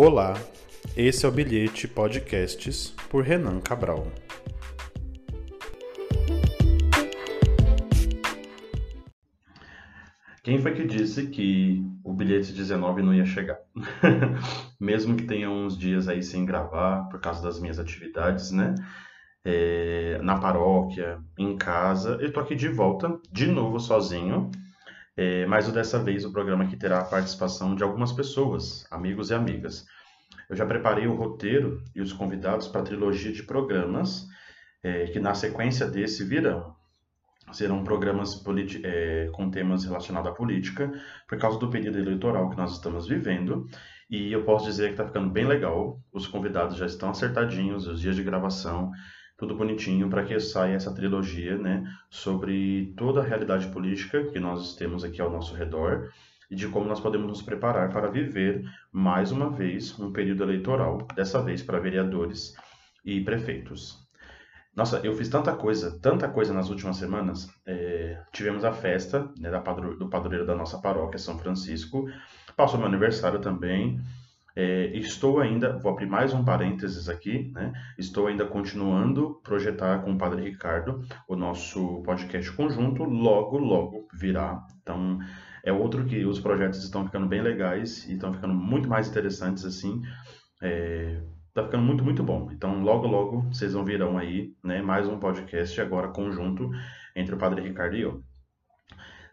Olá, esse é o Bilhete Podcasts por Renan Cabral. Quem foi que disse que o bilhete 19 não ia chegar? Mesmo que tenha uns dias aí sem gravar por causa das minhas atividades, né? É, na paróquia, em casa, eu tô aqui de volta, de novo sozinho é, mas dessa vez o programa aqui terá a participação de algumas pessoas, amigos e amigas. Eu já preparei o roteiro e os convidados para a trilogia de programas é, que na sequência desse virão. Serão programas é, com temas relacionados à política, por causa do período eleitoral que nós estamos vivendo. E eu posso dizer que está ficando bem legal. Os convidados já estão acertadinhos, os dias de gravação tudo bonitinho para que saia essa trilogia, né, sobre toda a realidade política que nós temos aqui ao nosso redor e de como nós podemos nos preparar para viver mais uma vez um período eleitoral, dessa vez para vereadores e prefeitos. Nossa, eu fiz tanta coisa, tanta coisa nas últimas semanas. É, tivemos a festa né, da padro, do padroeiro da nossa paróquia, São Francisco. Passou meu aniversário também. É, estou ainda, vou abrir mais um parênteses aqui, né? Estou ainda continuando projetar com o Padre Ricardo o nosso podcast conjunto, logo, logo virá. Então, é outro que os projetos estão ficando bem legais e estão ficando muito mais interessantes, assim. É, tá ficando muito, muito bom. Então, logo, logo, vocês vão virão aí, né? Mais um podcast agora conjunto entre o Padre Ricardo e eu.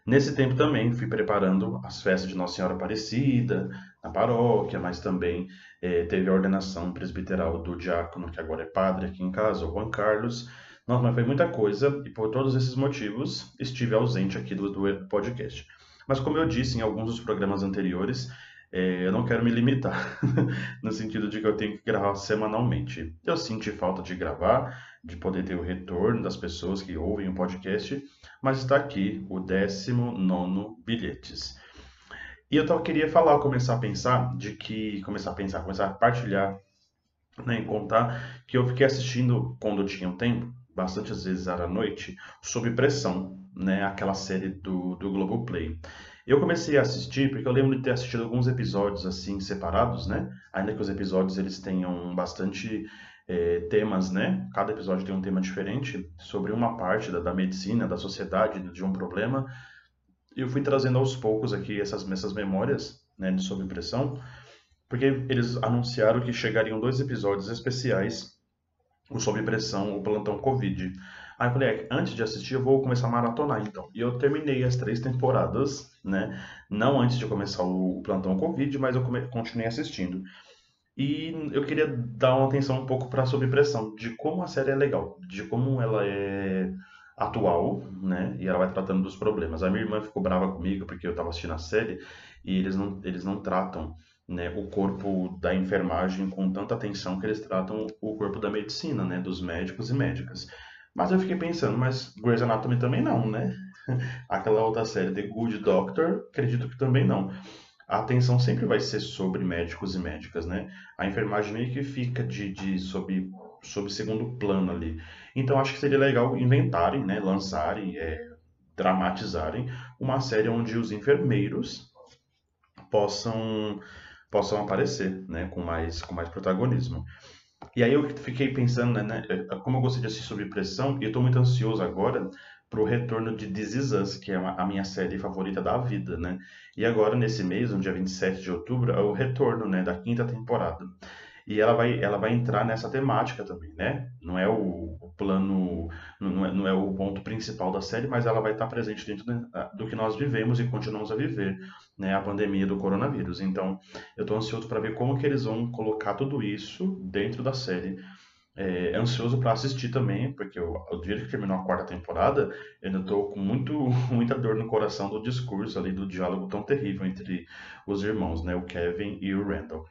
Nesse tempo também fui preparando as festas de Nossa Senhora Aparecida na paróquia, mas também é, teve a ordenação presbiteral do diácono, que agora é padre aqui em casa, o Juan Carlos. Nossa, mas foi muita coisa e por todos esses motivos estive ausente aqui do, do podcast. Mas como eu disse em alguns dos programas anteriores, é, eu não quero me limitar, no sentido de que eu tenho que gravar semanalmente. Eu senti falta de gravar, de poder ter o retorno das pessoas que ouvem o podcast, mas está aqui o 19 Bilhetes. E eu queria falar, começar a pensar, de que. Começar a pensar, começar a partilhar, né, contar que eu fiquei assistindo quando eu tinha um tempo, bastante às vezes era à noite, sob pressão, né, aquela série do, do Globoplay. Eu comecei a assistir porque eu lembro de ter assistido alguns episódios assim separados, né? Ainda que os episódios eles tenham bastante é, temas, né? Cada episódio tem um tema diferente sobre uma parte da, da medicina, da sociedade, de um problema. Eu fui trazendo aos poucos aqui essas, essas memórias, né, de sob pressão, porque eles anunciaram que chegariam dois episódios especiais, o sob pressão, o plantão Covid. Aí eu falei, é, antes de assistir, eu vou começar a maratonar, então. E eu terminei as três temporadas, né? Não antes de começar o plantão Covid, mas eu continuei assistindo. E eu queria dar uma atenção um pouco para a sobrepressão, de como a série é legal, de como ela é atual, né? E ela vai tratando dos problemas. A minha irmã ficou brava comigo porque eu estava assistindo a série e eles não, eles não tratam né, o corpo da enfermagem com tanta atenção que eles tratam o corpo da medicina, né? Dos médicos e médicas. Mas eu fiquei pensando, mas Grey's Anatomy também não, né? Aquela outra série, The Good Doctor, acredito que também não a atenção sempre vai ser sobre médicos e médicas, né? A enfermagem meio que fica de, de sob, sob segundo plano ali. Então acho que seria legal inventarem, né? Lançarem, é, dramatizarem uma série onde os enfermeiros possam possam aparecer, né? Com mais com mais protagonismo. E aí eu fiquei pensando, né? Como eu gostei de assistir sobre pressão, e eu estou muito ansioso agora para o retorno de This Is Us, que é uma, a minha série favorita da vida, né? E agora, nesse mês, no dia 27 de outubro, é o retorno, né, da quinta temporada. E ela vai, ela vai entrar nessa temática também, né? Não é o, o plano, não é, não é, o ponto principal da série, mas ela vai estar presente dentro do que nós vivemos e continuamos a viver, né? A pandemia do coronavírus. Então, eu estou ansioso para ver como que eles vão colocar tudo isso dentro da série é, ansioso para assistir também, porque eu, o dia que terminou a quarta temporada, eu ainda estou com muito, muita dor no coração do discurso ali, do diálogo tão terrível entre os irmãos, né, o Kevin e o Randall.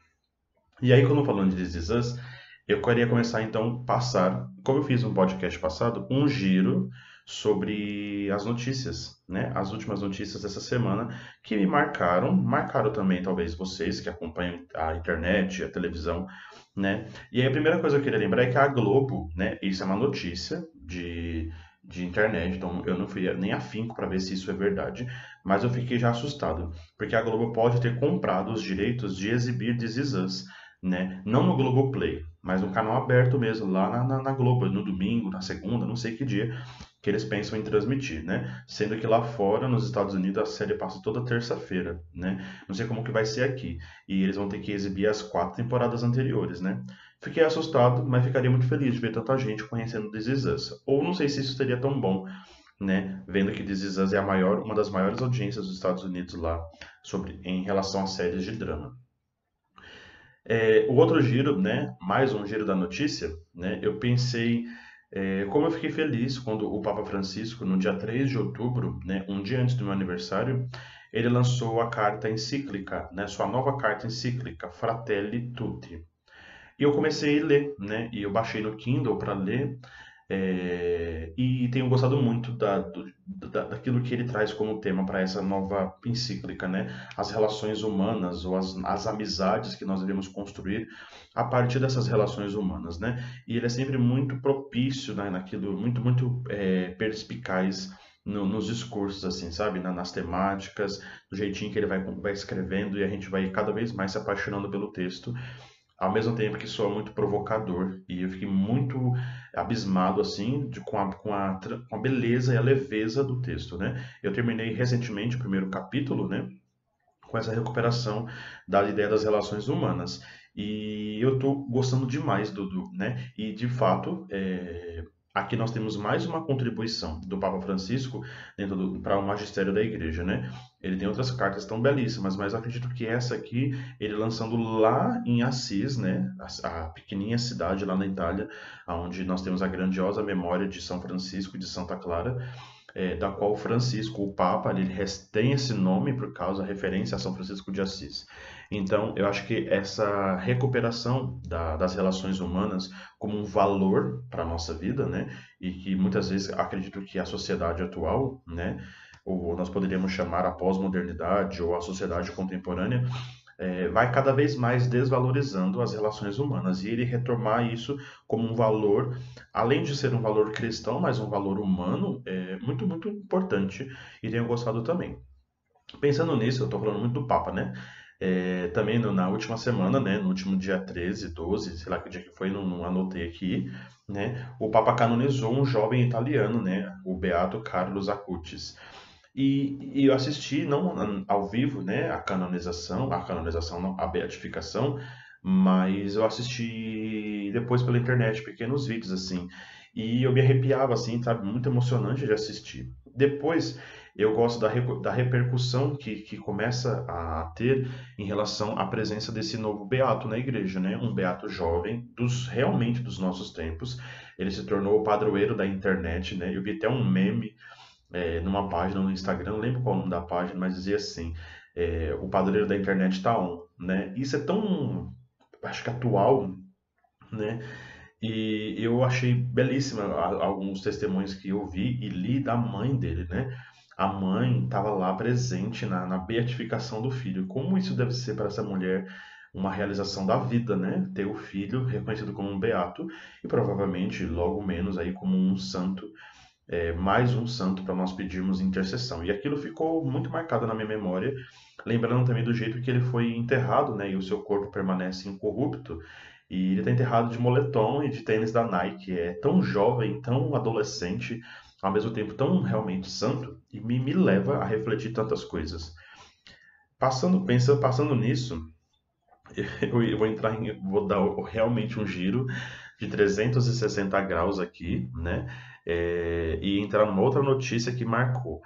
E aí, quando falando de This Is Us, eu queria começar então passar, como eu fiz no podcast passado, um giro sobre as notícias, né? As últimas notícias dessa semana que me marcaram, marcaram também talvez vocês que acompanham a internet, a televisão, né? E aí a primeira coisa que eu queria lembrar é que a Globo, né? Isso é uma notícia de, de internet, então eu não fui nem afinco para ver se isso é verdade, mas eu fiquei já assustado, porque a Globo pode ter comprado os direitos de exibir This Is Us né? Não no Globoplay, mas no canal aberto mesmo, lá na, na, na Globo, no domingo, na segunda, não sei que dia que eles pensam em transmitir, né? Sendo que lá fora, nos Estados Unidos, a série passa toda terça-feira, né? Não sei como que vai ser aqui. E eles vão ter que exibir as quatro temporadas anteriores, né? Fiquei assustado, mas ficaria muito feliz de ver tanta gente conhecendo This Is Us. Ou não sei se isso seria tão bom, né? Vendo que This Is Us é a maior, uma das maiores audiências dos Estados Unidos lá sobre, em relação a séries de drama. É, o outro giro, né? Mais um giro da notícia, né? Eu pensei é, como eu fiquei feliz quando o Papa Francisco, no dia 3 de outubro, né, um dia antes do meu aniversário, ele lançou a carta encíclica, né, sua nova carta encíclica, Fratelli Tutti. E eu comecei a ler, né, e eu baixei no Kindle para ler, é, e tenho gostado muito da, da, daquilo que ele traz como tema para essa nova encíclica, né? As relações humanas ou as, as amizades que nós devemos construir a partir dessas relações humanas, né? E ele é sempre muito propício né, naquilo, muito, muito é, perspicaz no, nos discursos, assim, sabe? Na, nas temáticas, do jeitinho que ele vai, vai escrevendo e a gente vai cada vez mais se apaixonando pelo texto ao mesmo tempo que soa muito provocador. E eu fiquei muito abismado, assim, de, com, a, com, a, com a beleza e a leveza do texto, né? Eu terminei recentemente o primeiro capítulo, né? Com essa recuperação da ideia das relações humanas. E eu estou gostando demais do, do, né? E, de fato, é, Aqui nós temos mais uma contribuição do Papa Francisco para o magistério da igreja, né? Ele tem outras cartas tão belíssimas, mas eu acredito que essa aqui, ele lançando lá em Assis, né? A, a pequenininha cidade lá na Itália, onde nós temos a grandiosa memória de São Francisco e de Santa Clara, é, da qual Francisco, o Papa, ele tem esse nome por causa da referência a São Francisco de Assis. Então, eu acho que essa recuperação da, das relações humanas como um valor para a nossa vida, né? E que muitas vezes acredito que a sociedade atual, né? Ou nós poderíamos chamar a pós-modernidade ou a sociedade contemporânea, é, vai cada vez mais desvalorizando as relações humanas e ele retomar isso como um valor, além de ser um valor cristão, mas um valor humano, é muito, muito importante e tenho gostado também. Pensando nisso, eu estou falando muito do Papa, né? É, também no, na última semana, né, no último dia 13, 12, sei lá que dia que foi, não, não, anotei aqui, né, o Papa canonizou um jovem italiano, né, o Beato Carlos Acutis. E, e, eu assisti, não ao vivo, né, a canonização, a canonização, não, a beatificação, mas eu assisti depois pela internet, pequenos vídeos, assim, e eu me arrepiava, assim, sabe, muito emocionante de assistir. Depois eu gosto da, da repercussão que, que começa a ter em relação à presença desse novo beato na igreja, né? Um beato jovem, dos realmente dos nossos tempos. Ele se tornou o padroeiro da internet, né? Eu vi até um meme é, numa página no Instagram, não lembro qual o nome da página, mas dizia assim: é, o padroeiro da internet está on, né? Isso é tão, acho que atual, né? E eu achei belíssima alguns testemunhos que eu vi e li da mãe dele, né? A mãe estava lá presente na, na beatificação do filho. Como isso deve ser para essa mulher uma realização da vida, né? Ter o filho reconhecido como um beato e provavelmente logo menos aí como um santo, é, mais um santo para nós pedirmos intercessão. E aquilo ficou muito marcado na minha memória, lembrando também do jeito que ele foi enterrado, né? E o seu corpo permanece incorrupto. E ele está enterrado de moletom e de tênis da Nike. É tão jovem, tão adolescente, ao mesmo tempo tão realmente santo e me, me leva a refletir tantas coisas. Passando, pensando, passando nisso, eu vou entrar em, vou dar realmente um giro de 360 graus aqui, né? É, e entrar numa outra notícia que marcou.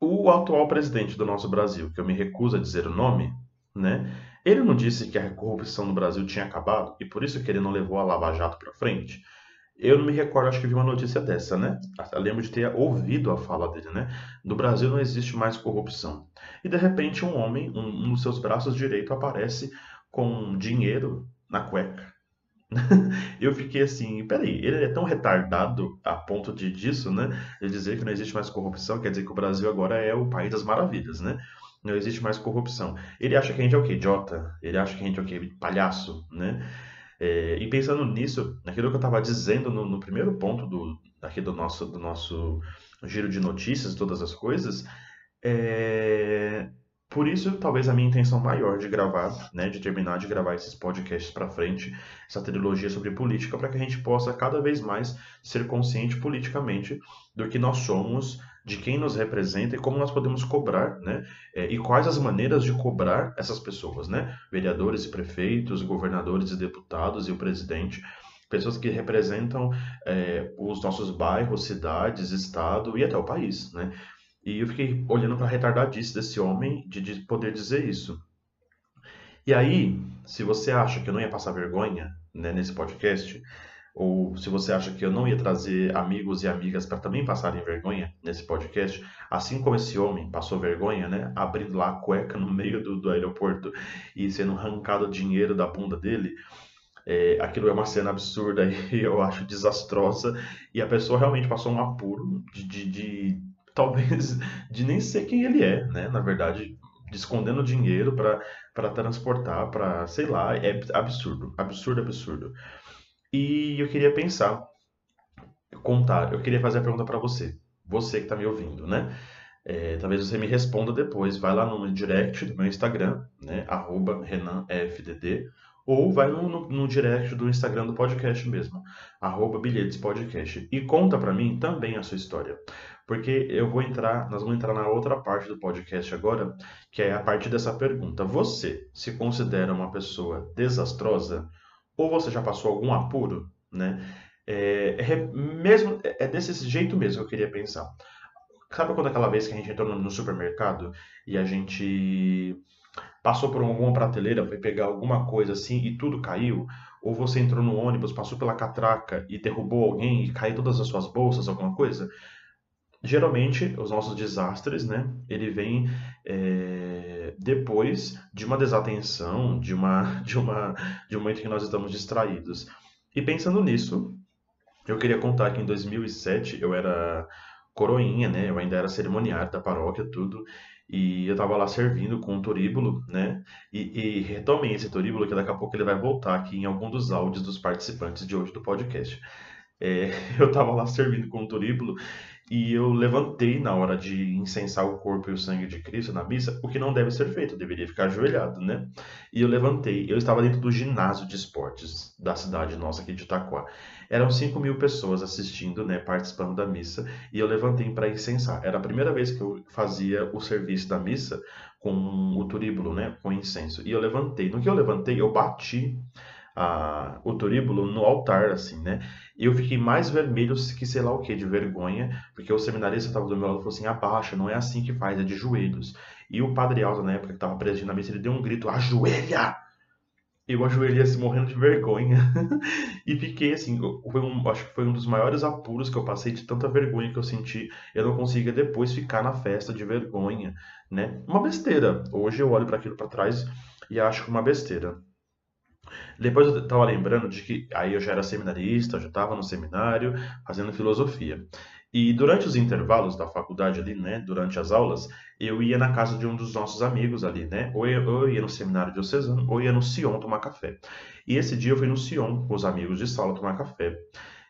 O atual presidente do nosso Brasil, que eu me recuso a dizer o nome, né? Ele não disse que a corrupção no Brasil tinha acabado e por isso que ele não levou a Lava Jato para frente? Eu não me recordo, acho que vi uma notícia dessa, né? Eu lembro de ter ouvido a fala dele, né? No Brasil não existe mais corrupção. E de repente um homem, um, um dos seus braços direito, aparece com dinheiro na cueca. eu fiquei assim, peraí, ele é tão retardado a ponto de disso, né? De dizer que não existe mais corrupção, quer dizer que o Brasil agora é o país das maravilhas, né? Não existe mais corrupção. Ele acha que a gente é o quê? Idiota? Ele acha que a gente é o quê? Palhaço, né? É, e pensando nisso, naquilo que eu estava dizendo no, no, primeiro ponto do, aqui do nosso, do nosso giro de notícias, todas as coisas, é, por isso, talvez a minha intenção maior de gravar, né, de terminar de gravar esses podcasts para frente, essa trilogia sobre política, para que a gente possa cada vez mais ser consciente politicamente do que nós somos, de quem nos representa e como nós podemos cobrar, né, é, e quais as maneiras de cobrar essas pessoas, né, vereadores e prefeitos, governadores e deputados e o presidente, pessoas que representam é, os nossos bairros, cidades, estado e até o país, né? E eu fiquei olhando para a retardadice desse homem de, de poder dizer isso. E aí, se você acha que eu não ia passar vergonha né, nesse podcast, ou se você acha que eu não ia trazer amigos e amigas para também passarem vergonha nesse podcast, assim como esse homem passou vergonha, né, abrindo lá a cueca no meio do, do aeroporto e sendo arrancado dinheiro da bunda dele, é, aquilo é uma cena absurda e eu acho desastrosa, e a pessoa realmente passou um apuro de, de, de talvez de nem ser quem ele é, né? Na verdade, escondendo dinheiro para transportar, para sei lá, é absurdo, absurdo, absurdo. E eu queria pensar, contar, eu queria fazer a pergunta para você, você que está me ouvindo, né? É, talvez você me responda depois, vai lá no direct do meu Instagram, né? Arroba RenanFDD, ou vai no, no, no, direct do Instagram do podcast mesmo, arroba e conta para mim também a sua história. Porque eu vou entrar, nós vamos entrar na outra parte do podcast agora, que é a partir dessa pergunta. Você se considera uma pessoa desastrosa? Ou você já passou algum apuro, né? É, é, mesmo, é desse jeito mesmo que eu queria pensar. Sabe quando aquela vez que a gente entrou no supermercado e a gente passou por alguma prateleira, foi pegar alguma coisa assim e tudo caiu? Ou você entrou no ônibus, passou pela catraca e derrubou alguém e caiu todas as suas bolsas, alguma coisa? Geralmente os nossos desastres, né, ele vem é, depois de uma desatenção, de uma, de uma, de um momento que nós estamos distraídos. E pensando nisso, eu queria contar que em 2007 eu era coroinha, né, eu ainda era cerimoniário da paróquia, tudo, e eu estava lá servindo com um turíbulo, né, e, e retomei esse turíbulo que daqui a pouco ele vai voltar aqui em algum dos áudios dos participantes de hoje do podcast. É, eu estava lá servindo com um turíbulo e eu levantei na hora de incensar o corpo e o sangue de Cristo na missa, o que não deve ser feito, deveria ficar ajoelhado, né? E eu levantei, eu estava dentro do ginásio de esportes da cidade nossa aqui de Itaquá. Eram 5 mil pessoas assistindo, né, participando da missa, e eu levantei para incensar. Era a primeira vez que eu fazia o serviço da missa com o turíbulo, né, com incenso. E eu levantei. No que eu levantei, eu bati a, o turíbulo no altar, assim, né? E eu fiquei mais vermelho que sei lá o que, de vergonha, porque o seminarista estava do meu lado e falou assim: abaixa, não é assim que faz, é de joelhos. E o padre Alta, na época que estava presidindo na missa, ele deu um grito: ajoelha! Eu ajoelhei assim, morrendo de vergonha. e fiquei assim, foi um, acho que foi um dos maiores apuros que eu passei de tanta vergonha que eu senti. Eu não conseguia depois ficar na festa de vergonha, né? Uma besteira. Hoje eu olho para aquilo para trás e acho que uma besteira. Depois eu estava lembrando de que aí eu já era seminarista, já estava no seminário fazendo filosofia. E durante os intervalos da faculdade ali, né, durante as aulas, eu ia na casa de um dos nossos amigos ali, né, ou eu, eu ia no seminário diocesano, ou ia no Sion tomar café. E esse dia eu fui no Sion com os amigos de sala tomar café.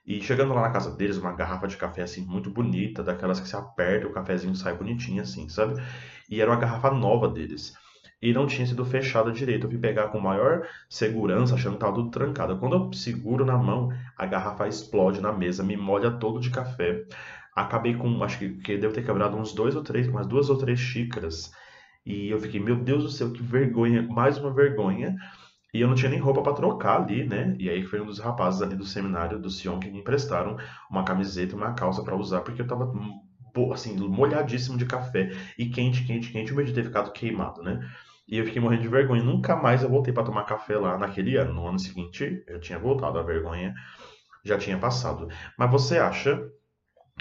E chegando lá na casa deles, uma garrafa de café assim muito bonita, daquelas que se aperta o cafezinho sai bonitinho assim, sabe? E era uma garrafa nova deles e não tinha sido fechada direito. Eu fui pegar com maior segurança, achando que estava tudo trancado. Quando eu seguro na mão, a garrafa explode na mesa, me molha todo de café. Acabei com, acho que, que deve ter quebrado uns dois ou três, umas duas ou três xícaras. E eu fiquei, meu Deus do céu, que vergonha, mais uma vergonha. E eu não tinha nem roupa para trocar ali, né? E aí foi um dos rapazes ali do seminário do Sion que me emprestaram uma camiseta e uma calça para usar, porque eu tava assim, molhadíssimo de café e quente, quente, quente, o medo de ter ficado queimado, né? E eu fiquei morrendo de vergonha. Nunca mais eu voltei para tomar café lá naquele ano. No ano seguinte, eu tinha voltado. A vergonha já tinha passado. Mas você acha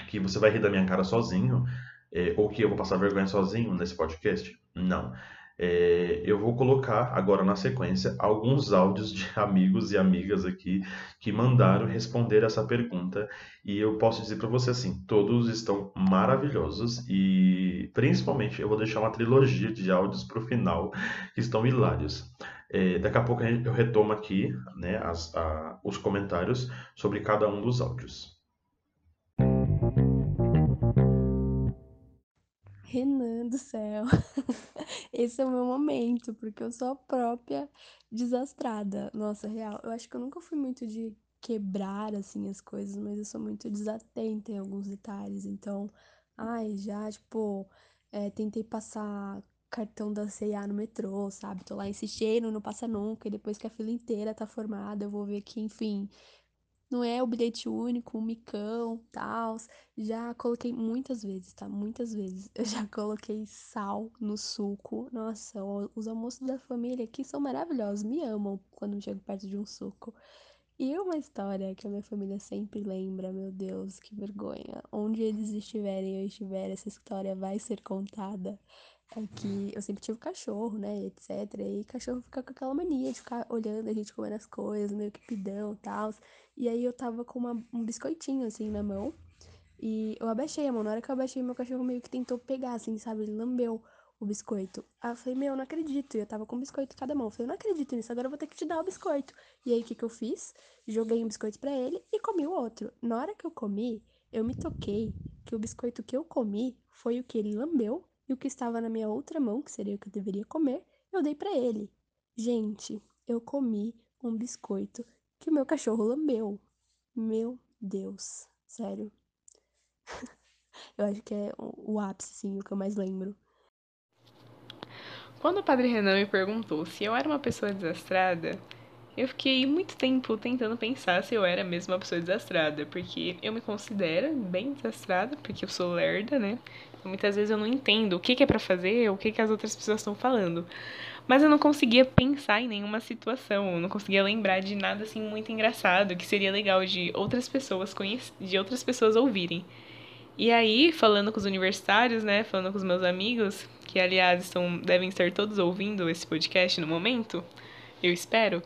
que você vai rir da minha cara sozinho? É, ou que eu vou passar vergonha sozinho nesse podcast? Não. É, eu vou colocar agora na sequência alguns áudios de amigos e amigas aqui que mandaram responder essa pergunta e eu posso dizer para você assim, todos estão maravilhosos e principalmente eu vou deixar uma trilogia de áudios para o final que estão hilários. É, daqui a pouco eu retomo aqui né, as, a, os comentários sobre cada um dos áudios. Renan do céu. Esse é o meu momento, porque eu sou a própria desastrada. Nossa, real. Eu acho que eu nunca fui muito de quebrar assim as coisas, mas eu sou muito desatenta em alguns detalhes. Então, ai, já, tipo, é, tentei passar cartão da C&A no metrô, sabe? Tô lá insistindo, não passa nunca, e depois que a fila inteira tá formada, eu vou ver que, enfim, não é o bilhete único, um micão, tal. Já coloquei muitas vezes, tá? Muitas vezes. Eu já coloquei sal no suco. Nossa, os almoços da família aqui são maravilhosos, me amam quando chego perto de um suco. E uma história que a minha família sempre lembra, meu Deus, que vergonha. Onde eles estiverem eu estiver, essa história vai ser contada é que eu sempre tive cachorro, né, etc. E cachorro fica com aquela mania de ficar olhando a gente comendo as coisas, meio que pidão e tal. E aí eu tava com uma, um biscoitinho assim na mão. E eu abaixei a mão. Na hora que eu abaixei, meu cachorro meio que tentou pegar, assim, sabe? Ele lambeu o biscoito. Aí eu falei, meu, eu não acredito. E eu tava com um biscoito em cada mão. Eu falei, não acredito nisso, agora eu vou ter que te dar o biscoito. E aí o que, que eu fiz? Joguei um biscoito para ele e comi o outro. Na hora que eu comi, eu me toquei que o biscoito que eu comi foi o que ele lambeu e o que estava na minha outra mão, que seria o que eu deveria comer, eu dei para ele. Gente, eu comi um biscoito que o meu cachorro lambeu. Meu Deus, sério. eu acho que é o ápice, sim, o que eu mais lembro. Quando o padre Renan me perguntou se eu era uma pessoa desastrada, eu fiquei muito tempo tentando pensar se eu era mesmo uma pessoa desastrada, porque eu me considero bem desastrada, porque eu sou lerda, né? Muitas vezes eu não entendo o que, que é para fazer, o que, que as outras pessoas estão falando. Mas eu não conseguia pensar em nenhuma situação, eu não conseguia lembrar de nada assim muito engraçado que seria legal de outras pessoas conhec de outras pessoas ouvirem. E aí, falando com os universitários, né, falando com os meus amigos, que aliás estão devem estar todos ouvindo esse podcast no momento, eu espero.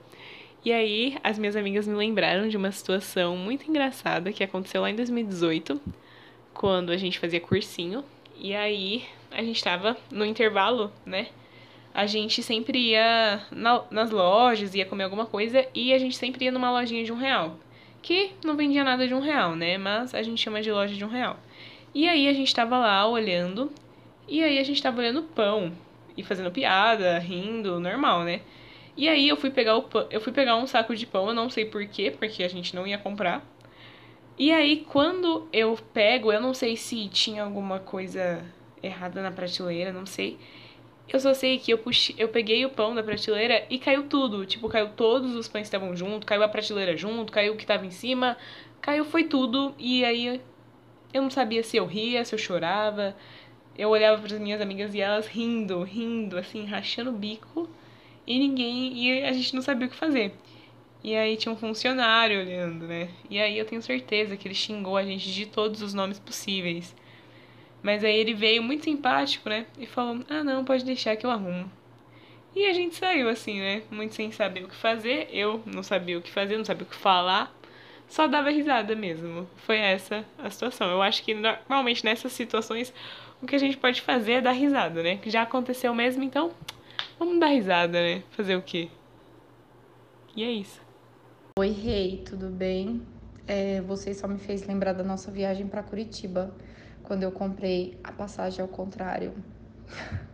E aí, as minhas amigas me lembraram de uma situação muito engraçada que aconteceu lá em 2018, quando a gente fazia cursinho e aí a gente tava no intervalo, né? A gente sempre ia na, nas lojas, ia comer alguma coisa e a gente sempre ia numa lojinha de um real. Que não vendia nada de um real, né? Mas a gente chama de loja de um real. E aí a gente tava lá olhando, e aí a gente tava olhando pão e fazendo piada, rindo, normal, né? E aí eu fui pegar o pão, eu fui pegar um saco de pão, eu não sei porquê, porque a gente não ia comprar. E aí, quando eu pego, eu não sei se tinha alguma coisa errada na prateleira, não sei. Eu só sei que eu puxei, eu peguei o pão da prateleira e caiu tudo. Tipo, caiu todos os pães que estavam junto, caiu a prateleira junto, caiu o que estava em cima, caiu foi tudo. E aí eu não sabia se eu ria, se eu chorava. Eu olhava para as minhas amigas e elas rindo, rindo, assim, rachando o bico. E ninguém, e a gente não sabia o que fazer. E aí tinha um funcionário olhando, né? E aí eu tenho certeza que ele xingou a gente de todos os nomes possíveis. Mas aí ele veio muito simpático, né? E falou: Ah, não, pode deixar que eu arrumo. E a gente saiu assim, né? Muito sem saber o que fazer. Eu não sabia o que fazer, não sabia o que falar. Só dava risada mesmo. Foi essa a situação. Eu acho que normalmente nessas situações o que a gente pode fazer é dar risada, né? Que já aconteceu mesmo, então vamos dar risada, né? Fazer o quê? E é isso. Oi, Rei, tudo bem? É, você só me fez lembrar da nossa viagem para Curitiba, quando eu comprei a passagem ao contrário.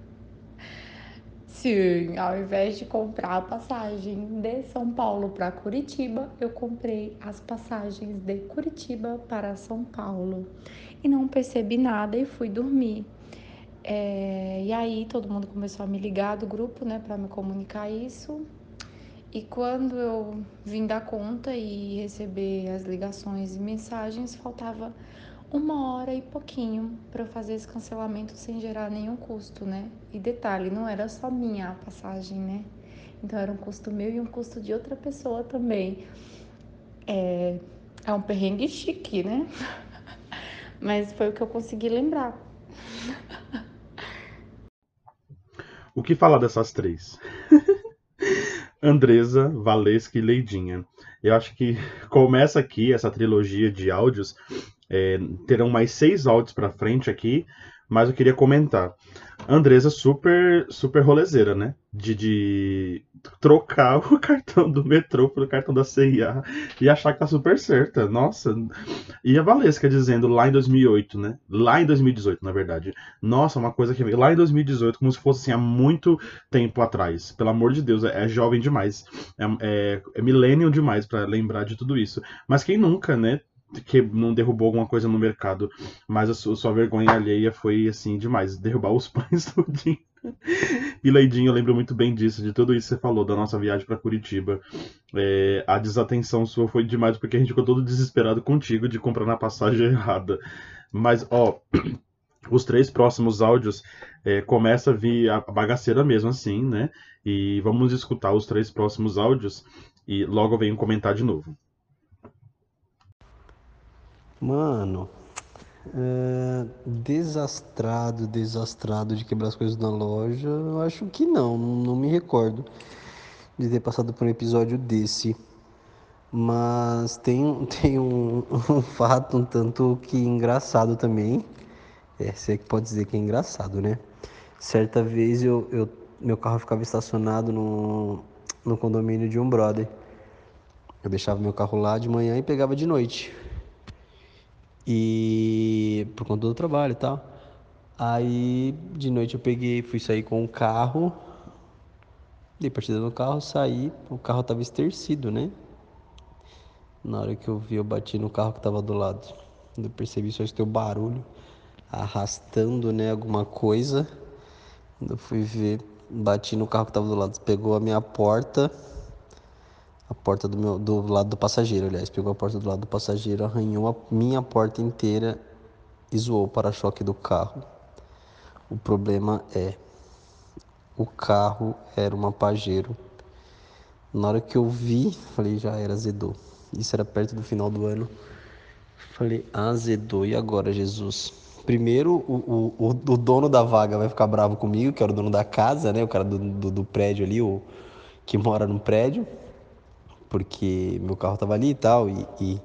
Sim, ao invés de comprar a passagem de São Paulo para Curitiba, eu comprei as passagens de Curitiba para São Paulo e não percebi nada e fui dormir. É, e aí todo mundo começou a me ligar do grupo, né, para me comunicar isso. E quando eu vim dar conta e receber as ligações e mensagens, faltava uma hora e pouquinho para eu fazer esse cancelamento sem gerar nenhum custo, né? E detalhe, não era só minha a passagem, né? Então era um custo meu e um custo de outra pessoa também. É, é um perrengue chique, né? Mas foi o que eu consegui lembrar. O que falar dessas três? Andresa, Valesca e Leidinha. Eu acho que começa aqui essa trilogia de áudios. É, terão mais seis áudios para frente aqui, mas eu queria comentar. Andresa super, super rolezeira, né? De, de trocar o cartão do metrô pelo cartão da CIA e achar que tá super certa. Nossa. E a Valesca dizendo lá em 2008, né? Lá em 2018, na verdade. Nossa, uma coisa que lá em 2018, como se fosse assim há muito tempo atrás. Pelo amor de Deus, é, é jovem demais. É, é, é demais para lembrar de tudo isso. Mas quem nunca, né? Que não derrubou alguma coisa no mercado, mas a sua, sua vergonha alheia foi assim demais, derrubar os pães tudinho. E Leidinho, eu lembro muito bem disso, de tudo isso que você falou, da nossa viagem para Curitiba. É, a desatenção sua foi demais, porque a gente ficou todo desesperado contigo de comprar na passagem errada. Mas, ó, os três próximos áudios é, começa a vir a bagaceira mesmo assim, né? E vamos escutar os três próximos áudios e logo eu venho comentar de novo. Mano, é, desastrado, desastrado de quebrar as coisas na loja, eu acho que não, não me recordo de ter passado por um episódio desse. Mas tem, tem um, um fato um tanto que engraçado também. É, você que pode dizer que é engraçado, né? Certa vez eu, eu, meu carro ficava estacionado no, no condomínio de um brother. Eu deixava meu carro lá de manhã e pegava de noite. E por conta do trabalho e tal. Aí de noite eu peguei, fui sair com o carro. Dei partida no carro, saí, o carro tava estercido, né? Na hora que eu vi, eu bati no carro que tava do lado. Eu percebi só esse o barulho arrastando, né, alguma coisa. Quando eu fui ver, bati no carro que tava do lado, pegou a minha porta a porta do, meu, do lado do passageiro, aliás, pegou a porta do lado do passageiro, arranhou a minha porta inteira e zoou o para-choque do carro. O problema é, o carro era uma Pajero. Na hora que eu vi, falei, já era, azedou. Isso era perto do final do ano. Falei, azedou, e agora, Jesus? Primeiro, o, o, o, dono da vaga vai ficar bravo comigo, que era o dono da casa, né? O cara do, do, do prédio ali, o que mora no prédio porque meu carro tava ali e tal, e, e,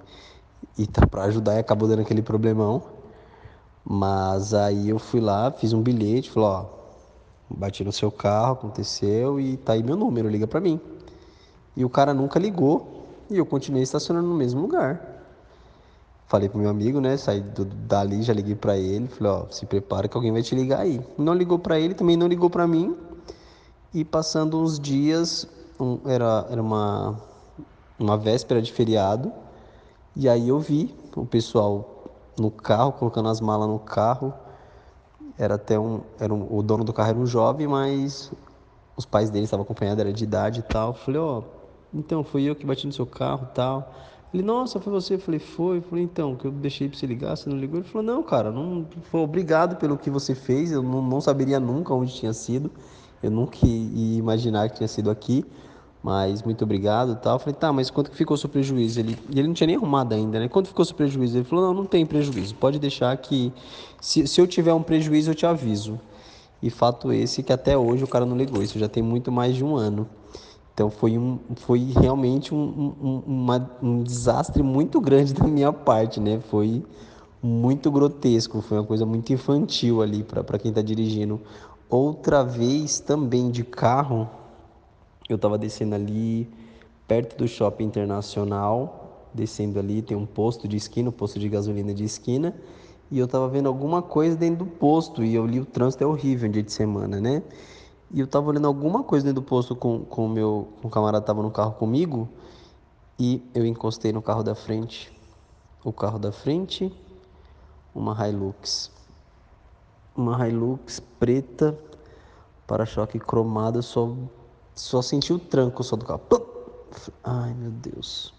e tá pra ajudar e acabou dando aquele problemão. Mas aí eu fui lá, fiz um bilhete, falei, ó, bati no seu carro, aconteceu e tá aí meu número, liga pra mim. E o cara nunca ligou e eu continuei estacionando no mesmo lugar. Falei pro meu amigo, né, saí do, dali, já liguei pra ele, falei, ó, se prepara que alguém vai te ligar aí. Não ligou pra ele, também não ligou pra mim. E passando uns dias, um, era, era uma uma véspera de feriado. E aí eu vi o pessoal no carro, colocando as malas no carro. Era até um, era um, o dono do carro era um jovem, mas os pais dele estavam acompanhados, era de idade e tal. Falei, ó, oh, então foi eu que bati no seu carro tal. Ele, nossa, foi você? Eu falei, foi. Eu falei, então, que eu deixei pra você ligar, você não ligou? Ele falou, não, cara, não, foi obrigado pelo que você fez. Eu não, não saberia nunca onde tinha sido. Eu nunca ia imaginar que tinha sido aqui mas muito obrigado tal. Eu falei, tá, mas quanto que ficou seu prejuízo? Ele, ele não tinha nem arrumado ainda, né? Quanto ficou seu prejuízo? Ele falou, não, não tem prejuízo, pode deixar que se, se eu tiver um prejuízo eu te aviso. E fato esse que até hoje o cara não ligou, isso já tem muito mais de um ano. Então foi, um, foi realmente um, um, uma, um desastre muito grande da minha parte, né? Foi muito grotesco, foi uma coisa muito infantil ali para quem está dirigindo. Outra vez também de carro, eu estava descendo ali perto do shopping internacional, descendo ali, tem um posto de esquina, um posto de gasolina de esquina, e eu estava vendo alguma coisa dentro do posto, e eu li o trânsito é horrível um dia de semana, né? E eu estava olhando alguma coisa dentro do posto com, o meu o camarada estava no carro comigo, e eu encostei no carro da frente. O carro da frente, uma Hilux. Uma Hilux preta, para-choque cromado, só só senti o tranco só do carro. Ai, meu Deus.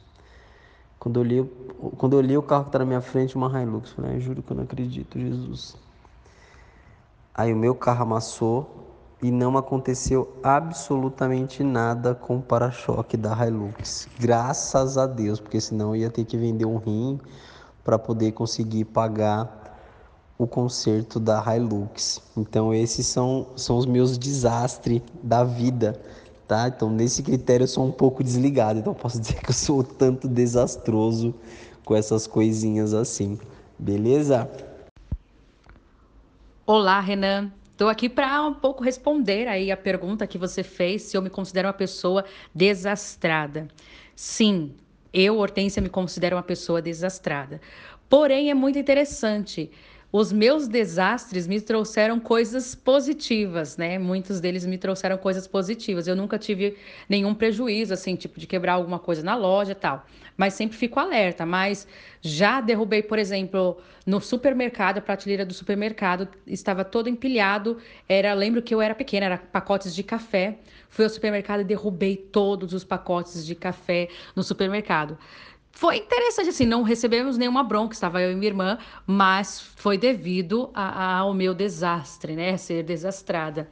Quando eu olhei, quando eu olhei o carro que tá na minha frente, uma Hilux, falei, juro que eu não acredito, Jesus. Aí o meu carro amassou e não aconteceu absolutamente nada com o para-choque da Hilux. Graças a Deus, porque senão eu ia ter que vender um rim para poder conseguir pagar o conserto da Hilux. Então esses são, são os meus desastres da vida tá? Então, nesse critério eu sou um pouco desligado, então posso dizer que eu sou tanto desastroso com essas coisinhas assim. Beleza? Olá, Renan. Estou aqui para um pouco responder aí a pergunta que você fez, se eu me considero uma pessoa desastrada. Sim, eu, Hortência, me considero uma pessoa desastrada. Porém, é muito interessante os meus desastres me trouxeram coisas positivas, né? Muitos deles me trouxeram coisas positivas. Eu nunca tive nenhum prejuízo, assim, tipo de quebrar alguma coisa na loja e tal. Mas sempre fico alerta. Mas já derrubei, por exemplo, no supermercado, a prateleira do supermercado estava todo empilhado. Era, lembro que eu era pequena, era pacotes de café. Fui ao supermercado e derrubei todos os pacotes de café no supermercado. Foi interessante, assim, não recebemos nenhuma bronca, estava eu e minha irmã, mas foi devido a, a, ao meu desastre, né? Ser desastrada.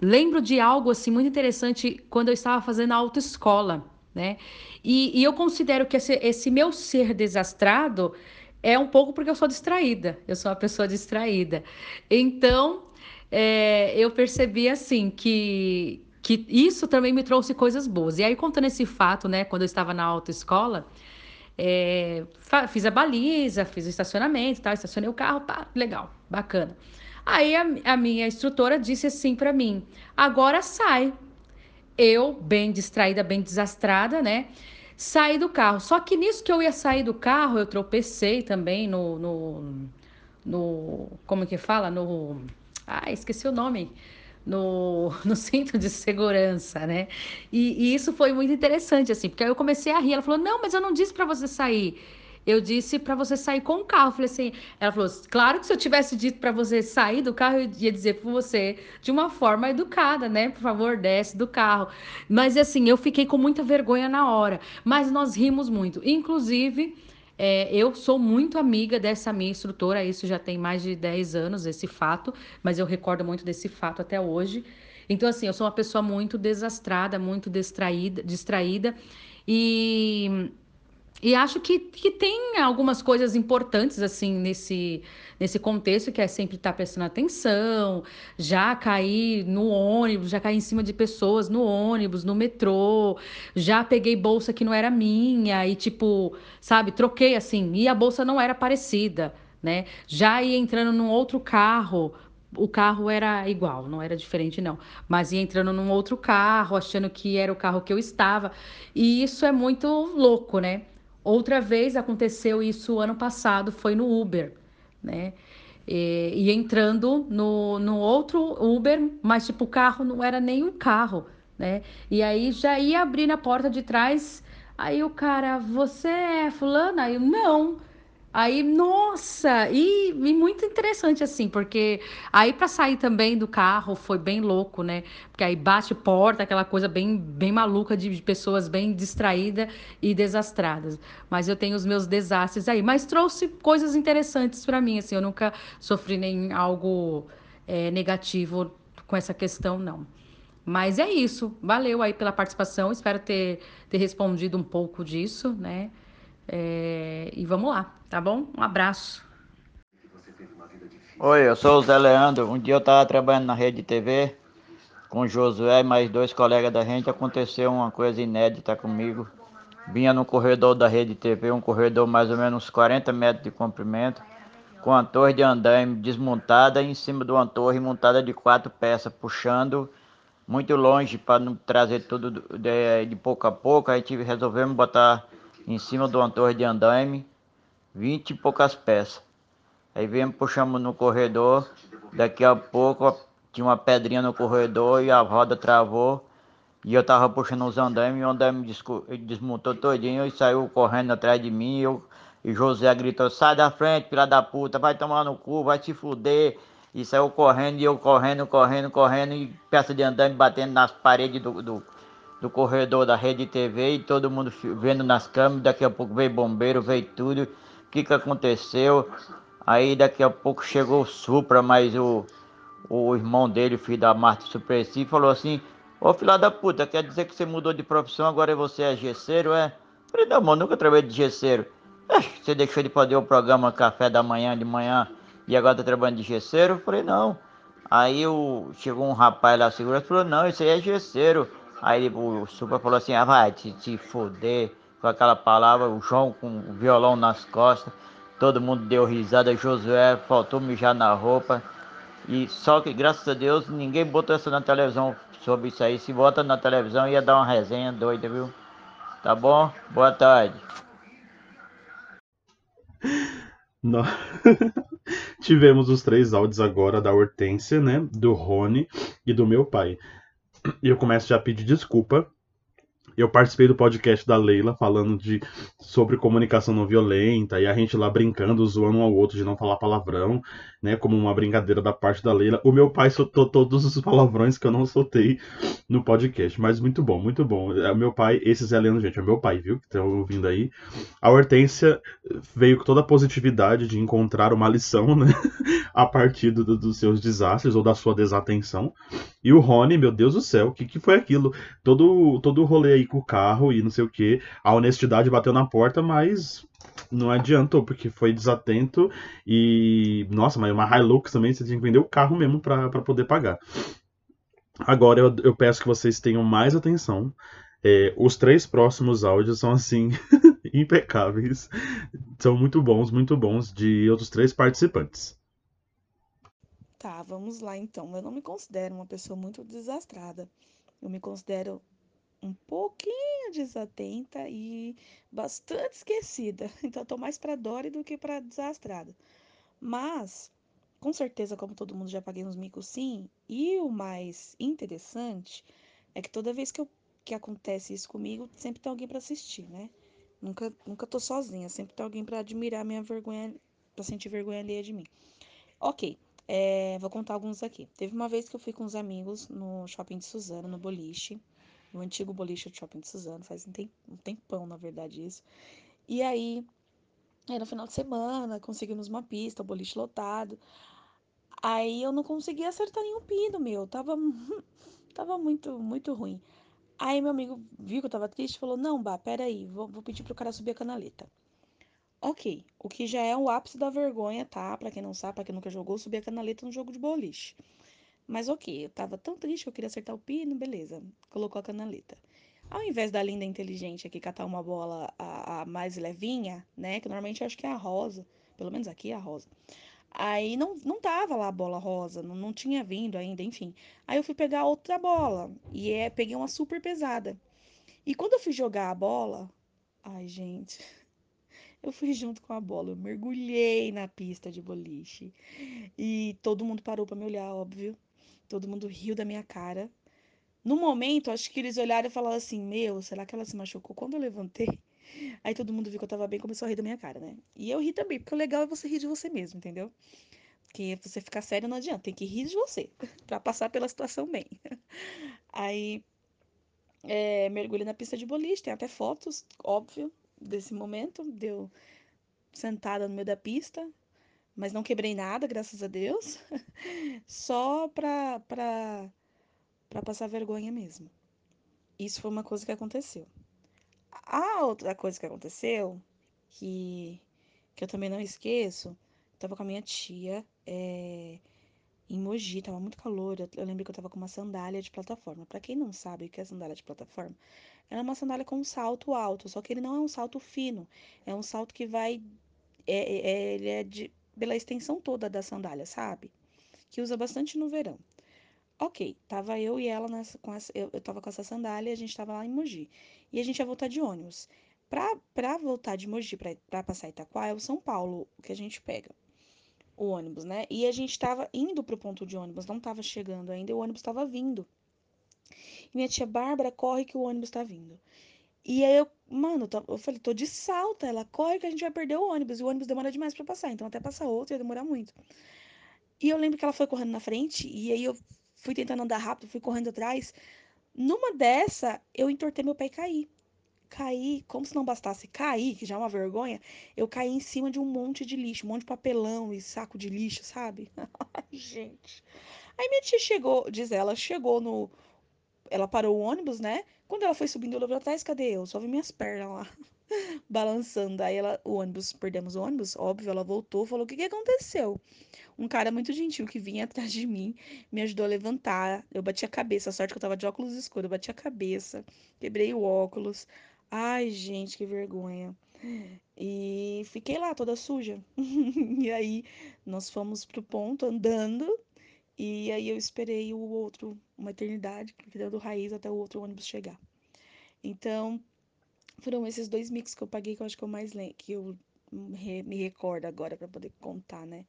Lembro de algo, assim, muito interessante quando eu estava fazendo a autoescola, né? E, e eu considero que esse, esse meu ser desastrado é um pouco porque eu sou distraída, eu sou uma pessoa distraída. Então, é, eu percebi, assim, que, que isso também me trouxe coisas boas. E aí, contando esse fato, né, quando eu estava na autoescola, é, fiz a baliza, fiz o estacionamento, tal, estacionei o carro, pá, legal, bacana. Aí a, a minha instrutora disse assim para mim: agora sai. Eu, bem distraída, bem desastrada, né? Saí do carro. Só que nisso que eu ia sair do carro, eu tropecei também no. no, no como é que fala? No. Ah, esqueci o nome no, no cinto de segurança, né? E, e, isso foi muito interessante, assim, porque aí eu comecei a rir. Ela falou: Não, mas eu não disse para você sair. Eu disse para você sair com o carro. Eu falei assim. Ela falou: Claro que se eu tivesse dito para você sair do carro, eu ia dizer para você de uma forma educada, né? Por favor, desce do carro. Mas assim, eu fiquei com muita vergonha na hora. Mas nós rimos muito. Inclusive. É, eu sou muito amiga dessa minha instrutora, isso já tem mais de 10 anos, esse fato, mas eu recordo muito desse fato até hoje. Então, assim, eu sou uma pessoa muito desastrada, muito distraída, distraída e e acho que, que tem algumas coisas importantes, assim, nesse, nesse contexto, que é sempre estar prestando atenção, já cair no ônibus, já cair em cima de pessoas no ônibus, no metrô, já peguei bolsa que não era minha e, tipo, sabe, troquei assim, e a bolsa não era parecida, né? Já ia entrando num outro carro, o carro era igual, não era diferente, não. Mas ia entrando num outro carro, achando que era o carro que eu estava. E isso é muito louco, né? Outra vez aconteceu isso ano passado, foi no Uber, né? E, e, entrando no, no outro Uber, mas tipo, o carro não era nem um carro, né? E aí já ia abrir na porta de trás, aí o cara, você é fulana? Aí eu, não. Aí, nossa, e, e, muito interessante assim, porque aí para sair também do carro foi bem louco, né? Porque aí bate porta, aquela coisa bem, bem maluca de, de pessoas bem distraídas e desastradas. Mas eu tenho os meus desastres aí, mas trouxe coisas interessantes para mim, assim, eu nunca sofri nem algo é, negativo com essa questão, não. Mas é isso, valeu aí pela participação, espero ter, ter respondido um pouco disso, né? É, e vamos lá, tá bom? Um abraço. Oi, eu sou o Zé Leandro. Um dia eu estava trabalhando na rede TV com o Josué e mais dois colegas da gente. Aconteceu uma coisa inédita comigo. Vinha no corredor da rede TV, um corredor mais ou menos 40 metros de comprimento, com a torre de andaime desmontada em cima de uma torre montada de quatro peças, puxando muito longe para não trazer tudo de, de pouco a pouco. Aí tive, resolvemos botar em cima de uma torre de andaime, vinte e poucas peças. Aí viemos, puxamos no corredor, daqui a pouco tinha uma pedrinha no corredor e a roda travou. E eu tava puxando os andaimes e o andaime desmontou todinho e saiu correndo atrás de mim. E, eu, e José gritou, sai da frente, filha da puta, vai tomar no cu, vai se fuder. E saiu correndo, e eu correndo, correndo, correndo, e peça de andaime batendo nas paredes do, do, do corredor da rede TV e todo mundo vendo nas câmeras. Daqui a pouco veio bombeiro, veio tudo. Que, que aconteceu? Aí daqui a pouco chegou o Supra, mas o, o irmão dele, filho da Marta Supressi, falou assim: Ô filha da puta, quer dizer que você mudou de profissão, agora você é gesseiro, é? Falei, não, mano, nunca trabalhei de gesseiro. É, você deixou de fazer o programa Café da Manhã de manhã e agora tá trabalhando de gesseiro? Falei, não. Aí o, chegou um rapaz lá, segurança, falou, não, isso aí é gesseiro. Aí o Supra falou assim, ah, vai te, te foder, com aquela palavra, o João com o violão nas costas, todo mundo deu risada, Josué faltou mijar na roupa. E só que, graças a Deus, ninguém botou essa na televisão sobre isso aí. Se bota na televisão, ia dar uma resenha doida, viu? Tá bom? Boa tarde. Nó- Tivemos os três áudios agora da Hortência, né? Do Rony e do meu pai. E eu começo já a pedir desculpa. Eu participei do podcast da Leila falando de sobre comunicação não violenta e a gente lá brincando, zoando um ao outro de não falar palavrão, né? Como uma brincadeira da parte da Leila. O meu pai soltou todos os palavrões que eu não soltei no podcast, mas muito bom, muito bom. É o meu pai, esse Zé Leandro, gente, é meu pai, viu? Que estão ouvindo aí. A Hortência veio com toda a positividade de encontrar uma lição, né? a partir do- dos seus desastres ou da sua desatenção. E o Rony, meu Deus do céu, o que, que foi aquilo? Todo, todo o rolê aí com o carro e não sei o que. A honestidade bateu na porta, mas não adiantou, porque foi desatento. E, nossa, mas uma Hilux também você tinha que vender o carro mesmo pra poder pagar. Agora eu, eu peço que vocês tenham mais atenção. É, os três próximos áudios são assim, impecáveis. São muito bons, muito bons, de outros três participantes. Tá, vamos lá então. Eu não me considero uma pessoa muito desastrada. Eu me considero um pouquinho desatenta e bastante esquecida. Então tô mais pra Dory do que pra desastrada. Mas, com certeza, como todo mundo já paguei uns micos sim. E o mais interessante é que toda vez que, eu, que acontece isso comigo, sempre tem alguém pra assistir, né? Nunca, nunca tô sozinha, sempre tem alguém pra admirar minha vergonha, pra sentir vergonha alheia de mim. Ok. É, vou contar alguns aqui. Teve uma vez que eu fui com uns amigos no shopping de Suzano, no boliche. No antigo boliche do shopping de Suzano, faz um, tem- tempão, na verdade, isso. E aí, era no final de semana, conseguimos uma pista, o boliche lotado. Aí eu não conseguia acertar nenhum pino, meu. Tava, tava muito, muito ruim. Aí meu amigo viu que eu tava triste e falou: Não, Bah, peraí, vou, vou pedir pro cara subir a canaleta. Ok, o que já é o ápice da vergonha, tá? Pra quem não sabe, pra quem nunca jogou, subir a canaleta no jogo de boliche. Mas ok, eu tava tão triste que eu queria acertar o pino, beleza. Colocou a canaleta. Ao invés da linda inteligente aqui catar uma bola a, a mais levinha, né? Que normalmente eu acho que é a rosa. Pelo menos aqui é a rosa. Aí não, não tava lá a bola rosa, não, não tinha vindo ainda, enfim. Aí eu fui pegar outra bola. E é, peguei uma super pesada. E quando eu fui jogar a bola. Ai, gente. Eu fui junto com a bola, eu mergulhei na pista de boliche. E todo mundo parou pra me olhar, óbvio. Todo mundo riu da minha cara. No momento, acho que eles olharam e falaram assim: Meu, será que ela se machucou? Quando eu levantei, aí todo mundo viu que eu tava bem e começou a rir da minha cara, né? E eu ri também, porque o legal é você rir de você mesmo, entendeu? Porque você ficar sério não adianta, tem que rir de você, pra passar pela situação bem. Aí, é, mergulhei na pista de boliche, tem até fotos, óbvio, desse momento. Deu sentada no meio da pista, mas não quebrei nada, graças a Deus. Só pra, pra, pra passar vergonha mesmo. Isso foi uma coisa que aconteceu. A outra coisa que aconteceu, que, que eu também não esqueço, eu tava com a minha tia é, em Mogi, tava muito calor. Eu, eu lembro que eu tava com uma sandália de plataforma. Pra quem não sabe o que é sandália de plataforma, ela é uma sandália com um salto alto, só que ele não é um salto fino, é um salto que vai. É, é- ele é de, pela extensão toda da sandália, sabe? Que usa bastante no verão. Ok, tava eu e ela nessa, com essa, eu, eu tava com essa sandália a gente tava lá em Mogi. E a gente ia voltar de ônibus. Pra, pra voltar de Mogi pra, pra passar Itaquá é o São Paulo que a gente pega. O ônibus, né? E a gente tava indo pro ponto de ônibus, não tava chegando ainda, e o ônibus tava vindo. E minha tia Bárbara corre que o ônibus tá vindo. E aí eu, mano, eu falei, tô de salta. Ela corre que a gente vai perder o ônibus. E o ônibus demora demais pra passar. Então até passar outro ia demorar muito. E eu lembro que ela foi correndo na frente. E aí eu fui tentando andar rápido, fui correndo atrás. Numa dessa, eu entortei meu pé e caí. Caí, como se não bastasse cair, que já é uma vergonha, eu caí em cima de um monte de lixo, um monte de papelão e saco de lixo, sabe? Gente. Aí minha tia chegou, diz ela, chegou no. Ela parou o ônibus, né? Quando ela foi subindo, eu olhei pra trás, cadê eu? Só vi minhas pernas lá, balançando. Aí ela, o ônibus, perdemos o ônibus, óbvio, ela voltou, falou: o que que aconteceu? Um cara muito gentil que vinha atrás de mim me ajudou a levantar. Eu bati a cabeça, a sorte que eu tava de óculos escuros, eu bati a cabeça, quebrei o óculos. Ai, gente, que vergonha. E fiquei lá toda suja. E aí nós fomos pro ponto andando E aí eu esperei o outro, uma eternidade, porque deu do raiz até o outro ônibus chegar. Então, foram esses dois mix que eu paguei que eu acho que eu mais lembro, que eu me recordo agora para poder contar, né?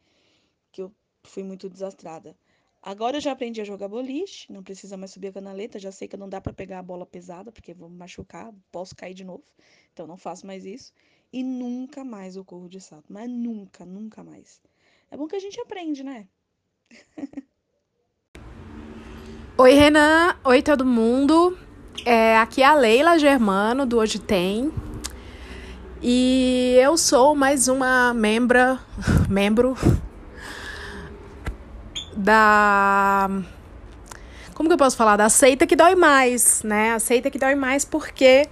Que eu fui muito desastrada. Agora eu já aprendi a jogar boliche, não precisa mais subir a canaleta, já sei que não dá para pegar a bola pesada, porque vou me machucar, posso cair de novo. Então não faço mais isso. E nunca mais eu corro de salto, mas nunca, nunca mais. É bom que a gente aprende, né? Oi, Renan. Oi, todo mundo. É, aqui é a Leila Germano, do Hoje Tem. E eu sou mais uma membra, membro da. Como que eu posso falar? Da seita que dói mais, né? A seita que dói mais porque,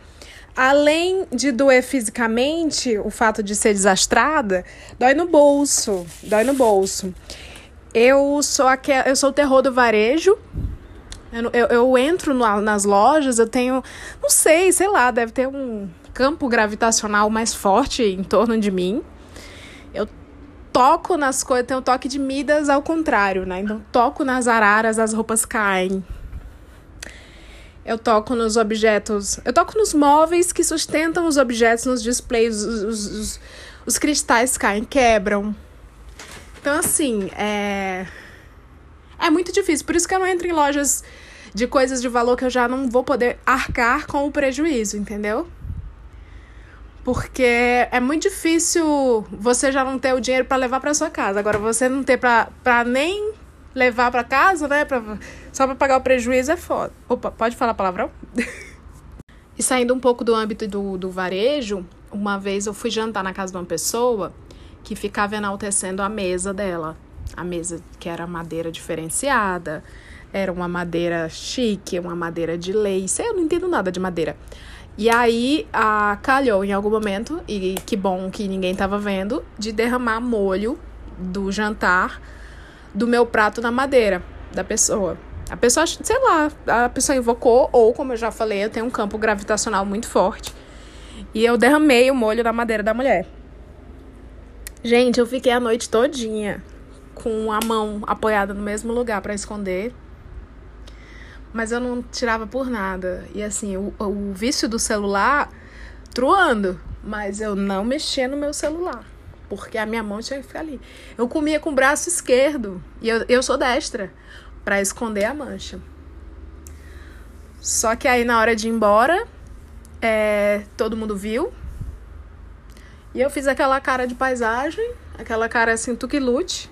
além de doer fisicamente, o fato de ser desastrada, dói no bolso. Dói no bolso. Eu sou, aqui, eu sou o terror do varejo, eu, eu, eu entro no, nas lojas, eu tenho, não sei, sei lá, deve ter um campo gravitacional mais forte em torno de mim. Eu toco nas coisas, tenho toque de Midas ao contrário, né? Então, toco nas araras, as roupas caem. Eu toco nos objetos. Eu toco nos móveis que sustentam os objetos nos displays. Os, os, os, os cristais caem, quebram. Então, assim, é. É muito difícil. Por isso que eu não entro em lojas de coisas de valor que eu já não vou poder arcar com o prejuízo, entendeu? Porque é muito difícil você já não ter o dinheiro para levar para sua casa. Agora, você não ter para nem levar para casa, né? Pra, só para pagar o prejuízo é foda. Opa, pode falar palavrão? e saindo um pouco do âmbito do, do varejo, uma vez eu fui jantar na casa de uma pessoa que ficava enaltecendo a mesa dela. A mesa que era madeira diferenciada, era uma madeira chique, uma madeira de lace. Eu não entendo nada de madeira. E aí, a, calhou em algum momento, e que bom que ninguém estava vendo, de derramar molho do jantar do meu prato na madeira da pessoa. A pessoa, sei lá, a pessoa invocou, ou como eu já falei, eu tenho um campo gravitacional muito forte. E eu derramei o molho na madeira da mulher. Gente, eu fiquei a noite todinha com a mão apoiada no mesmo lugar para esconder mas eu não tirava por nada. E assim, o, o vício do celular truando, mas eu não mexia no meu celular, porque a minha mão tinha que ficar ali. Eu comia com o braço esquerdo e eu, eu sou destra para esconder a mancha. Só que aí na hora de ir embora, é, todo mundo viu. E eu fiz aquela cara de paisagem, aquela cara assim, tu que lute.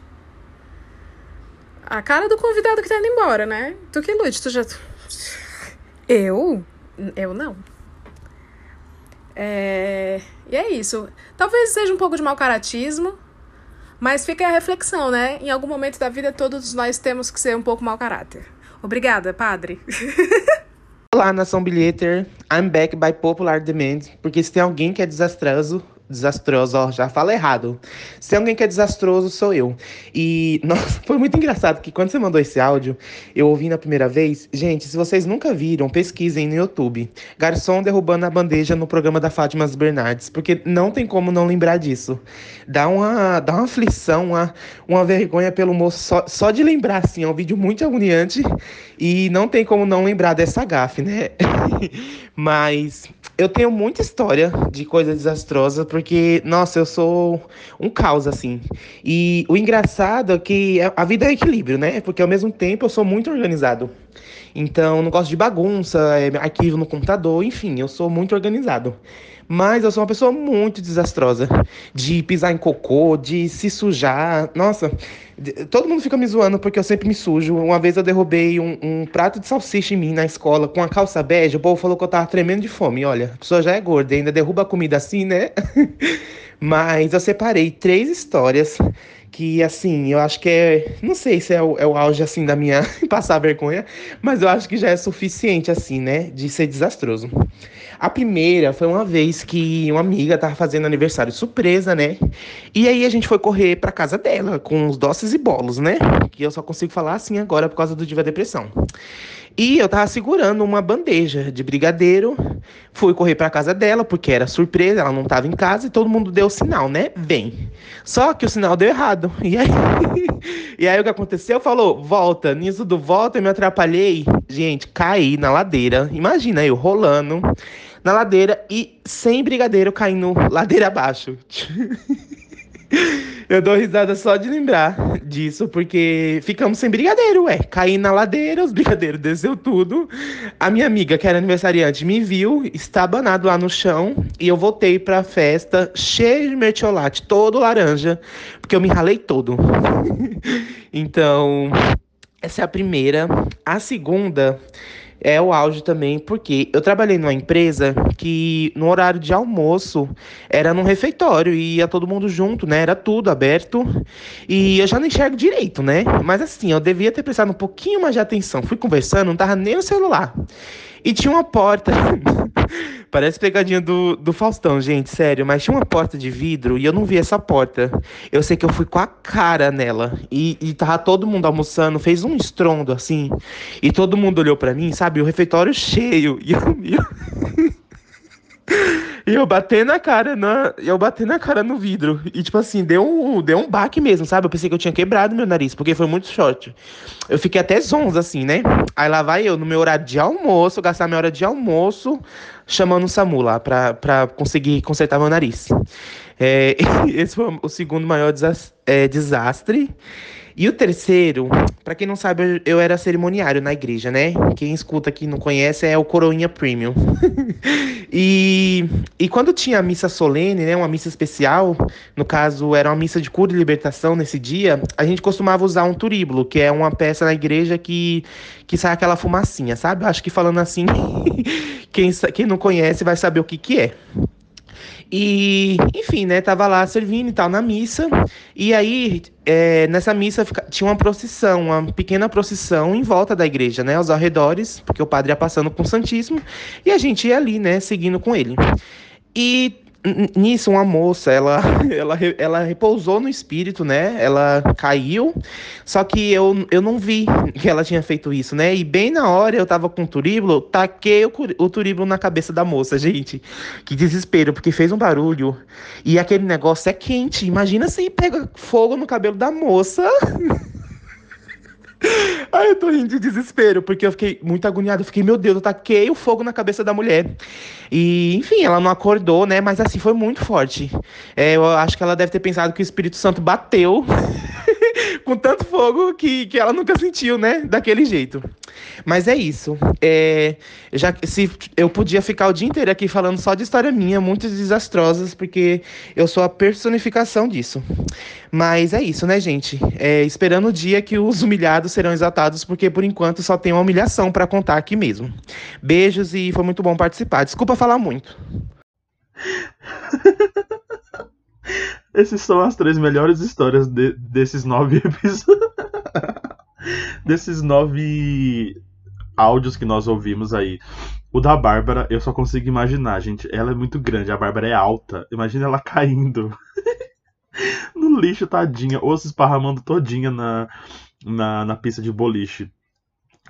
A cara do convidado que tá indo embora, né? Tu que lute, tu já. Eu? Eu não. É... E é isso. Talvez seja um pouco de mau caratismo, mas fica a reflexão, né? Em algum momento da vida, todos nós temos que ser um pouco mau caráter. Obrigada, padre. Olá, nação bilheter. I'm back by popular demand. Porque se tem alguém que é desastroso, desastroso, ó, já fala errado. Se alguém que é desastroso, sou eu. E, nossa, foi muito engraçado que quando você mandou esse áudio, eu ouvi na primeira vez. Gente, se vocês nunca viram, pesquisem no YouTube. Garçom derrubando a bandeja no programa da Fátima Bernardes, porque não tem como não lembrar disso. Dá uma, dá uma aflição, uma, uma vergonha pelo moço, só, só de lembrar, assim, é um vídeo muito agoniante e não tem como não lembrar dessa gafe, né? Mas eu tenho muita história de coisa desastrosa, porque, nossa, eu sou um caos, assim. E o engraçado é que a vida é equilíbrio, né? Porque ao mesmo tempo eu sou muito organizado. Então, não gosto de bagunça, é, arquivo no computador, enfim, eu sou muito organizado. Mas eu sou uma pessoa muito desastrosa. De pisar em cocô, de se sujar. Nossa, todo mundo fica me zoando porque eu sempre me sujo. Uma vez eu derrubei um, um prato de salsicha em mim na escola com a calça bege. O povo falou que eu tava tremendo de fome. Olha, a pessoa já é gorda, ainda derruba a comida assim, né? Mas eu separei três histórias que assim, eu acho que é, não sei se é o, é o auge assim da minha passar vergonha, mas eu acho que já é suficiente assim, né, de ser desastroso. A primeira foi uma vez que uma amiga tava fazendo aniversário surpresa, né? E aí a gente foi correr pra casa dela com os doces e bolos, né? Que eu só consigo falar assim agora por causa do Diva Depressão. E eu tava segurando uma bandeja de brigadeiro Fui correr pra casa dela, porque era surpresa, ela não tava em casa, e todo mundo deu o sinal, né? Vem. Só que o sinal deu errado. E aí, e aí o que aconteceu? Falou, volta. Nisso do volta, eu me atrapalhei. Gente, caí na ladeira. Imagina eu rolando na ladeira e sem brigadeiro caindo ladeira abaixo. Eu dou risada só de lembrar disso, porque ficamos sem brigadeiro, ué. Caí na ladeira, os brigadeiros desceu tudo. A minha amiga, que era aniversariante, me viu estabanado lá no chão e eu voltei pra festa cheio de mertiolate, todo laranja, porque eu me ralei todo. então, essa é a primeira. A segunda é o auge também, porque eu trabalhei numa empresa que no horário de almoço era num refeitório e ia todo mundo junto, né? Era tudo aberto e eu já não enxergo direito, né? Mas assim, eu devia ter prestado um pouquinho mais de atenção. Fui conversando, não tava nem no celular. E tinha uma porta. Parece pegadinha do, do Faustão, gente, sério. Mas tinha uma porta de vidro e eu não vi essa porta. Eu sei que eu fui com a cara nela. E, e tava todo mundo almoçando, fez um estrondo assim. E todo mundo olhou para mim, sabe? O refeitório cheio. E eu. E eu... E eu bati na cara, na, eu bati na cara no vidro. E, tipo assim, deu um, deu um baque mesmo, sabe? Eu pensei que eu tinha quebrado meu nariz, porque foi muito short. Eu fiquei até zonza, assim, né? Aí lá vai eu, no meu horário de almoço, gastar minha hora de almoço, chamando o SAMU lá pra conseguir consertar meu nariz. É, esse foi o segundo maior é, desastre. E o terceiro, para quem não sabe, eu era cerimoniário na igreja, né? Quem escuta aqui não conhece é o Coroinha Premium. e, e quando tinha a missa solene, né, uma missa especial, no caso era uma missa de cura e libertação nesse dia, a gente costumava usar um turíbulo, que é uma peça na igreja que, que sai aquela fumacinha, sabe? Acho que falando assim, quem, quem não conhece vai saber o que, que é. E, enfim, né, tava lá servindo e tal na missa. E aí, é, nessa missa tinha uma procissão, uma pequena procissão em volta da igreja, né, aos arredores, porque o padre ia passando com o Santíssimo, e a gente ia ali, né, seguindo com ele. E nisso uma moça, ela, ela, ela repousou no espírito, né? Ela caiu, só que eu, eu não vi que ela tinha feito isso, né? E bem na hora eu tava com o turíbulo, taquei o, o turíbulo na cabeça da moça, gente. Que desespero, porque fez um barulho e aquele negócio é quente. Imagina se pega fogo no cabelo da moça. Ai, eu tô rindo de desespero, porque eu fiquei muito agoniado. Eu fiquei, meu Deus, eu taquei o fogo na cabeça da mulher. E, enfim, ela não acordou, né? Mas assim, foi muito forte. É, eu acho que ela deve ter pensado que o Espírito Santo bateu com tanto fogo que, que ela nunca sentiu, né? Daquele jeito. Mas é isso. É, já se eu podia ficar o dia inteiro aqui falando só de história minha, muito desastrosas, porque eu sou a personificação disso. Mas é isso, né, gente? É, esperando o dia que os humilhados serão exaltados, porque por enquanto só tem uma humilhação para contar aqui mesmo. Beijos e foi muito bom participar. Desculpa falar muito. Essas são as três melhores histórias de, desses nove episódios. desses nove áudios que nós ouvimos aí. O da Bárbara, eu só consigo imaginar, gente. Ela é muito grande, a Bárbara é alta. Imagina ela caindo no lixo, tadinha. Ou se esparramando todinha na, na, na pista de boliche.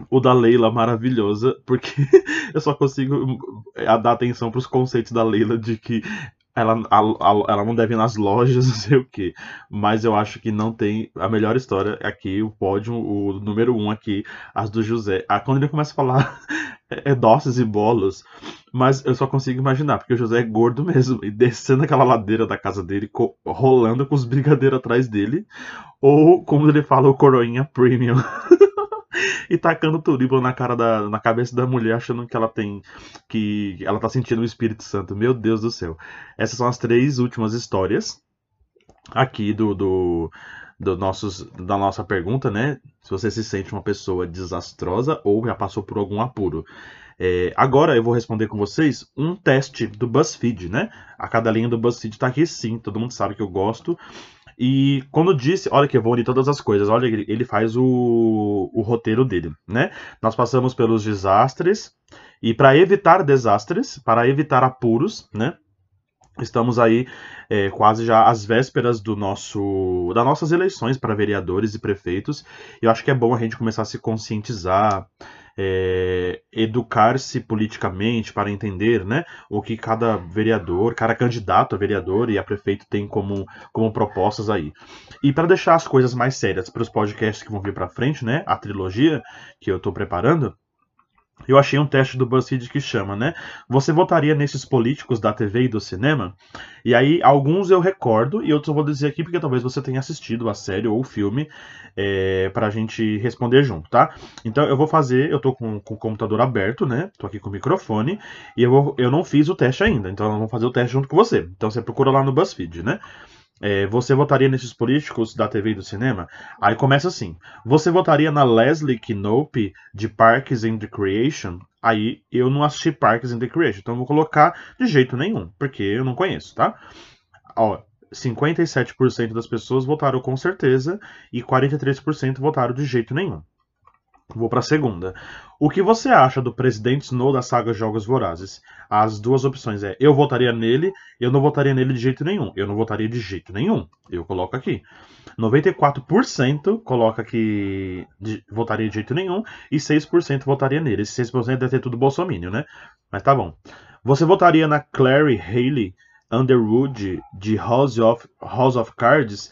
O da Leila, maravilhosa, porque eu só consigo dar atenção para os conceitos da Leila de que ela, a, a, ela não deve ir nas lojas, não sei o que. Mas eu acho que não tem. A melhor história aqui, o pódio, o número um aqui, as do José. Ah, quando ele começa a falar é, é doces e bolos, mas eu só consigo imaginar, porque o José é gordo mesmo, e descendo aquela ladeira da casa dele, rolando com os brigadeiros atrás dele, ou como ele fala, o coroinha premium. e tacando turíbulo na cara da na cabeça da mulher, achando que ela tem que ela tá sentindo o Espírito Santo. Meu Deus do céu. Essas são as três últimas histórias aqui do, do, do nossos, da nossa pergunta, né? Se você se sente uma pessoa desastrosa ou já passou por algum apuro. É, agora eu vou responder com vocês um teste do BuzzFeed, né? A cada linha do BuzzFeed tá aqui sim, todo mundo sabe que eu gosto. E quando disse, olha que eu vou unir todas as coisas, olha, ele, ele faz o, o roteiro dele, né? Nós passamos pelos desastres, e para evitar desastres, para evitar apuros, né? Estamos aí é, quase já às vésperas do nosso, das nossas eleições para vereadores e prefeitos. Eu acho que é bom a gente começar a se conscientizar. É, educar-se politicamente para entender né, o que cada vereador, cada candidato a vereador e a prefeito tem como, como propostas aí. E para deixar as coisas mais sérias para os podcasts que vão vir para frente, né, a trilogia que eu estou preparando, eu achei um teste do BuzzFeed que chama, né? Você votaria nesses políticos da TV e do cinema? E aí, alguns eu recordo e outros eu vou dizer aqui porque talvez você tenha assistido a série ou o filme é, pra gente responder junto, tá? Então eu vou fazer, eu tô com, com o computador aberto, né? Tô aqui com o microfone e eu, vou, eu não fiz o teste ainda, então eu vou fazer o teste junto com você. Então você procura lá no BuzzFeed, né? É, você votaria nesses políticos da TV e do cinema? Aí começa assim. Você votaria na Leslie Knope de Parks and Recreation? Aí eu não assisti Parks and Recreation, então eu vou colocar de jeito nenhum, porque eu não conheço, tá? Ó, 57% das pessoas votaram com certeza e 43% votaram de jeito nenhum. Vou para a segunda. O que você acha do presidente Snow da saga Jogos Vorazes? As duas opções é eu votaria nele, eu não votaria nele de jeito nenhum. Eu não votaria de jeito nenhum. Eu coloco aqui. 94% coloca que de, votaria de jeito nenhum e 6% votaria nele. Esse 6% deve ter tudo bolsomínio, né? Mas tá bom. Você votaria na Clary Haley Underwood de House of, House of Cards?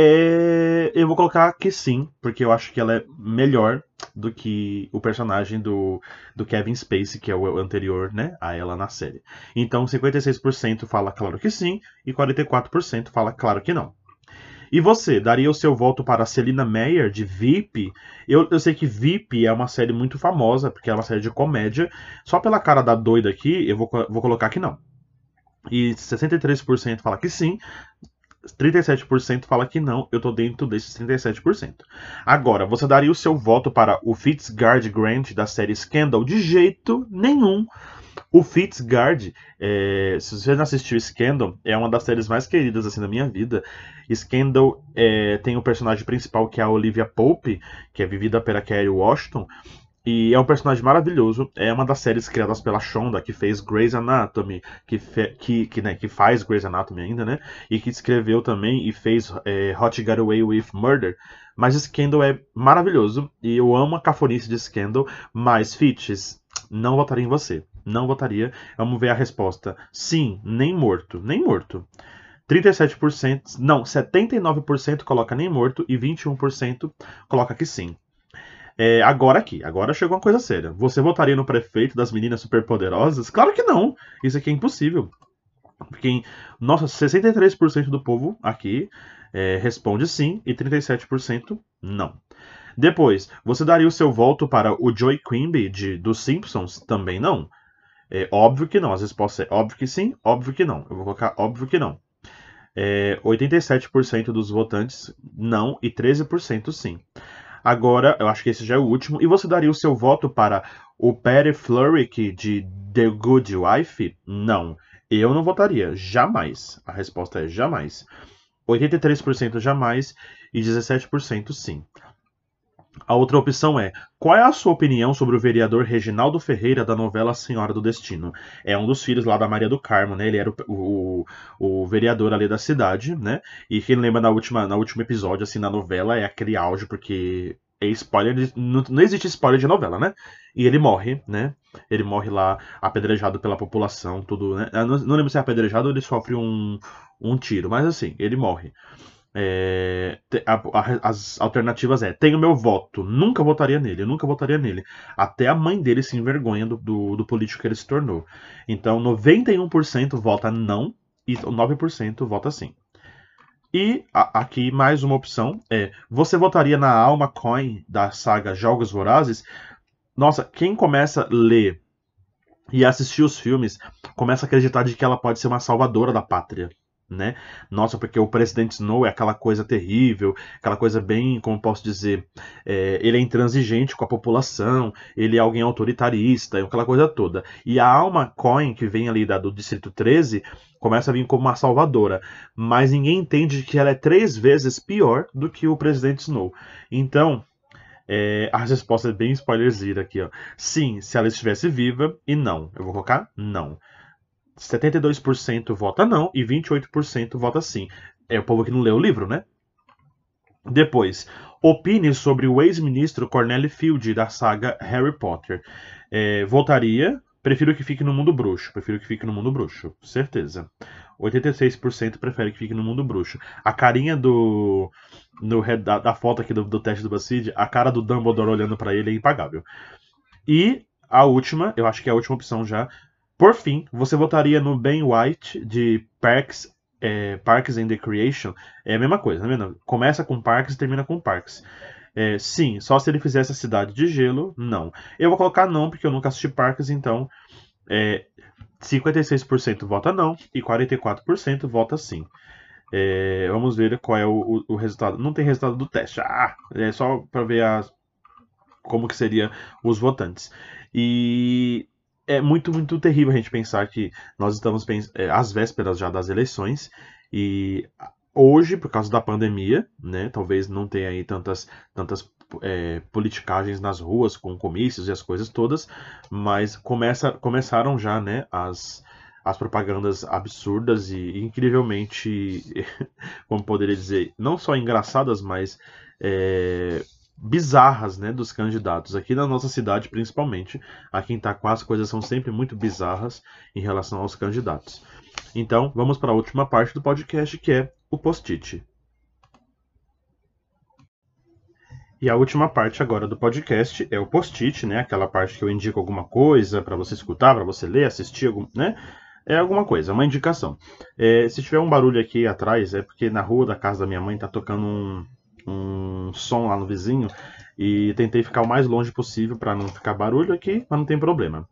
É, eu vou colocar que sim, porque eu acho que ela é melhor do que o personagem do, do Kevin Spacey, que é o anterior né, a ela na série. Então, 56% fala claro que sim e 44% fala claro que não. E você, daria o seu voto para Celina Meyer, de VIP? Eu, eu sei que VIP é uma série muito famosa, porque é uma série de comédia. Só pela cara da doida aqui, eu vou, vou colocar que não. E 63% fala que sim, 37% fala que não, eu tô dentro desses 37%. Agora, você daria o seu voto para o Fitzgard Grant da série Scandal? De jeito nenhum. O Fitzgard, é, se você não assistiu Scandal, é uma das séries mais queridas assim da minha vida. Scandal é, tem o personagem principal que é a Olivia Pope, que é vivida pela Kerry Washington, e é um personagem maravilhoso. É uma das séries criadas pela Shonda, que fez Grey's Anatomy, que, fe, que, que, né, que faz Grey's Anatomy ainda, né? E que escreveu também e fez é, Hot Get Away with Murder. Mas Scandal é maravilhoso e eu amo a cafonice de Scandal, mas Fitches, não votaria em você. Não votaria. Vamos ver a resposta. Sim, nem morto. Nem morto. 37%, não, 79% coloca nem morto e 21% coloca que sim. É, agora aqui, agora chegou uma coisa séria. Você votaria no prefeito das meninas superpoderosas? Claro que não. Isso aqui é impossível. Porque, nossa, 63% do povo aqui é, responde sim e 37% não. Depois, você daria o seu voto para o Joey Quimby de, dos Simpsons? Também não. É óbvio que não. As respostas é óbvio que sim, óbvio que não. Eu vou colocar óbvio que não. É, 87% dos votantes não e 13% sim. Agora, eu acho que esse já é o último. E você daria o seu voto para o Perry Flurrick de The Good Wife? Não. Eu não votaria. Jamais. A resposta é jamais. 83% jamais e 17% sim. A outra opção é: qual é a sua opinião sobre o vereador Reginaldo Ferreira da novela Senhora do Destino? É um dos filhos lá da Maria do Carmo, né? Ele era o, o, o vereador ali da cidade, né? E quem lembra na última, na último episódio, assim, na novela, é aquele auge, porque é spoiler, não, não existe spoiler de novela, né? E ele morre, né? Ele morre lá apedrejado pela população, tudo, né? Eu não, não lembro se é apedrejado ou ele sofre um, um tiro, mas assim, ele morre. É, a, a, as alternativas é: tenho meu voto, nunca votaria nele, nunca votaria nele. Até a mãe dele se envergonha do, do, do político que ele se tornou. Então, 91% vota não e 9% vota sim. E a, aqui mais uma opção é: você votaria na Alma Coin da saga Jogos Vorazes? Nossa, quem começa a ler e assistir os filmes começa a acreditar de que ela pode ser uma salvadora da pátria né? Nossa, porque o presidente Snow é aquela coisa terrível, aquela coisa bem, como posso dizer, é, ele é intransigente com a população, ele é alguém autoritarista, aquela coisa toda. E a Alma Coin, que vem ali da, do Distrito 13, começa a vir como uma salvadora, mas ninguém entende que ela é três vezes pior do que o presidente Snow. Então, é, a resposta é bem spoilerzinha aqui, ó. Sim, se ela estivesse viva, e não. Eu vou colocar não. 72% vota não e 28% vota sim. É o povo que não leu o livro, né? Depois, Opine sobre o ex-ministro Cornelius Field da saga Harry Potter. É, votaria. Prefiro que fique no mundo bruxo. Prefiro que fique no mundo bruxo. Certeza. 86% prefere que fique no mundo bruxo. A carinha do. No, da, da foto aqui do, do teste do BuzzFeed, a cara do Dumbledore olhando para ele é impagável. E a última, eu acho que é a última opção já. Por fim, você votaria no Ben White de Parks, é, Parks and Recreation? É a mesma coisa, vendo? Começa com Parks e termina com Parks. É, sim, só se ele fizesse a cidade de gelo, não. Eu vou colocar não, porque eu nunca assisti Parks, então é, 56% vota não e 44% vota sim. É, vamos ver qual é o, o, o, resultado. Não tem resultado do teste. Ah, é só para ver as, como que seria os votantes. E é muito, muito terrível a gente pensar que nós estamos é, às vésperas já das eleições e hoje, por causa da pandemia, né, talvez não tenha aí tantas, tantas é, politicagens nas ruas com comícios e as coisas todas, mas começa, começaram já né, as, as propagandas absurdas e incrivelmente, como poderia dizer, não só engraçadas, mas é, bizarras né, dos candidatos. Aqui na nossa cidade, principalmente, aqui em Itaquá, as coisas são sempre muito bizarras em relação aos candidatos. Então, vamos para a última parte do podcast, que é o post-it. E a última parte agora do podcast é o post-it, né? Aquela parte que eu indico alguma coisa para você escutar, para você ler, assistir, né? É alguma coisa, uma indicação. É, se tiver um barulho aqui atrás, é porque na rua da casa da minha mãe tá tocando um, um som lá no vizinho e tentei ficar o mais longe possível para não ficar barulho aqui, mas não tem problema.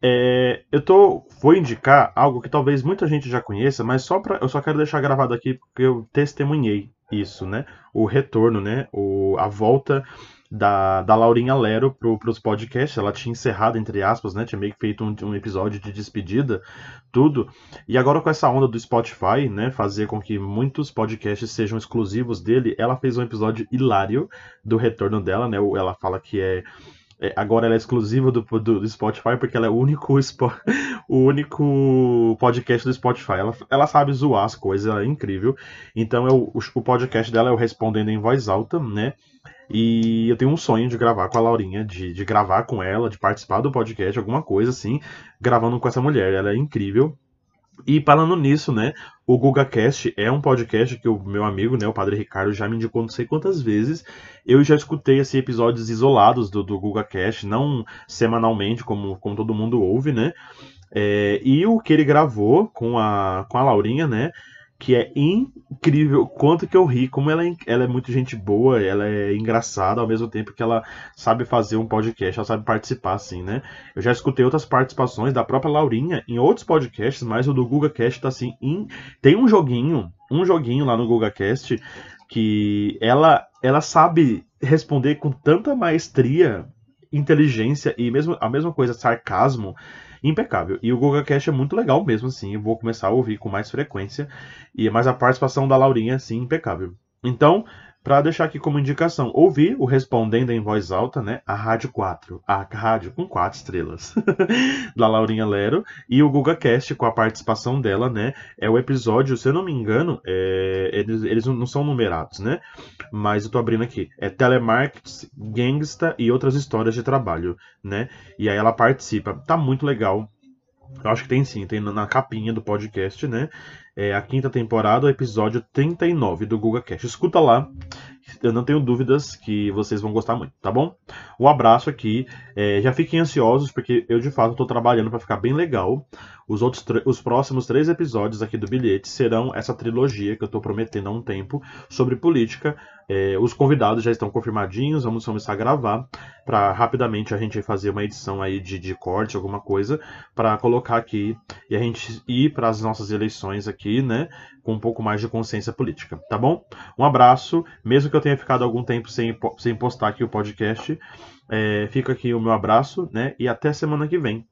É, eu tô, vou indicar algo que talvez muita gente já conheça, mas só pra, eu só quero deixar gravado aqui porque eu testemunhei isso, né? O retorno, né? O, a volta da, da Laurinha Lero para os podcasts. Ela tinha encerrado, entre aspas, né? Tinha meio que feito um, um, episódio de despedida, tudo. E agora com essa onda do Spotify, né? Fazer com que muitos podcasts sejam exclusivos dele, ela fez um episódio hilário do retorno dela, né? Ela fala que é é, agora ela é exclusiva do, do, do, Spotify porque ela é o único, o único podcast do Spotify. Ela, ela sabe zoar as coisas, ela é incrível. Então eu, o, o podcast dela é o Respondendo em Voz Alta, né? E eu tenho um sonho de gravar com a Laurinha, de, de gravar com ela, de participar do podcast, alguma coisa assim, gravando com essa mulher. Ela é incrível. E falando nisso, né, o GugaCast é um podcast que o meu amigo, né, o Padre Ricardo, já me indicou não sei quantas vezes. Eu já escutei assim, episódios isolados do, do GugaCast, não semanalmente, como, como todo mundo ouve, né? É, e o que ele gravou com a, com a Laurinha, né? Que é incrível quanto que eu ri, como ela é, ela é muito gente boa, ela é engraçada ao mesmo tempo que ela sabe fazer um podcast, ela sabe participar assim, né? Eu já escutei outras participações da própria Laurinha em outros podcasts, mas o do GugaCast tá assim, in... tem um joguinho, um joguinho lá no GugaCast que ela ela sabe responder com tanta maestria, inteligência e mesmo a mesma coisa, sarcasmo impecável. E o Google Cash é muito legal mesmo, assim. Eu vou começar a ouvir com mais frequência. E mas a participação da Laurinha, sim, impecável. Então, para deixar aqui como indicação, ouvir o Respondendo em Voz Alta, né? A Rádio 4, a rádio com quatro estrelas, da Laurinha Lero, e o GugaCast com a participação dela, né? É o episódio, se eu não me engano, é, eles, eles não são numerados, né? Mas eu tô abrindo aqui. É Telemarketing, Gangsta e outras histórias de trabalho, né? E aí ela participa. Tá muito legal. Eu acho que tem sim, tem na capinha do podcast, né? É a quinta temporada, o episódio 39 do Google Cash. Escuta lá, eu não tenho dúvidas que vocês vão gostar muito, tá bom? Um abraço aqui, é, já fiquem ansiosos porque eu de fato estou trabalhando para ficar bem legal. Os, outros os próximos três episódios aqui do Bilhete serão essa trilogia que eu estou prometendo há um tempo sobre política. É, os convidados já estão confirmadinhos, vamos começar a gravar para rapidamente a gente fazer uma edição aí de, de corte, alguma coisa, para colocar aqui e a gente ir para as nossas eleições aqui, né, com um pouco mais de consciência política, tá bom? Um abraço, mesmo que eu tenha ficado algum tempo sem, sem postar aqui o podcast, é, fica aqui o meu abraço, né, e até semana que vem.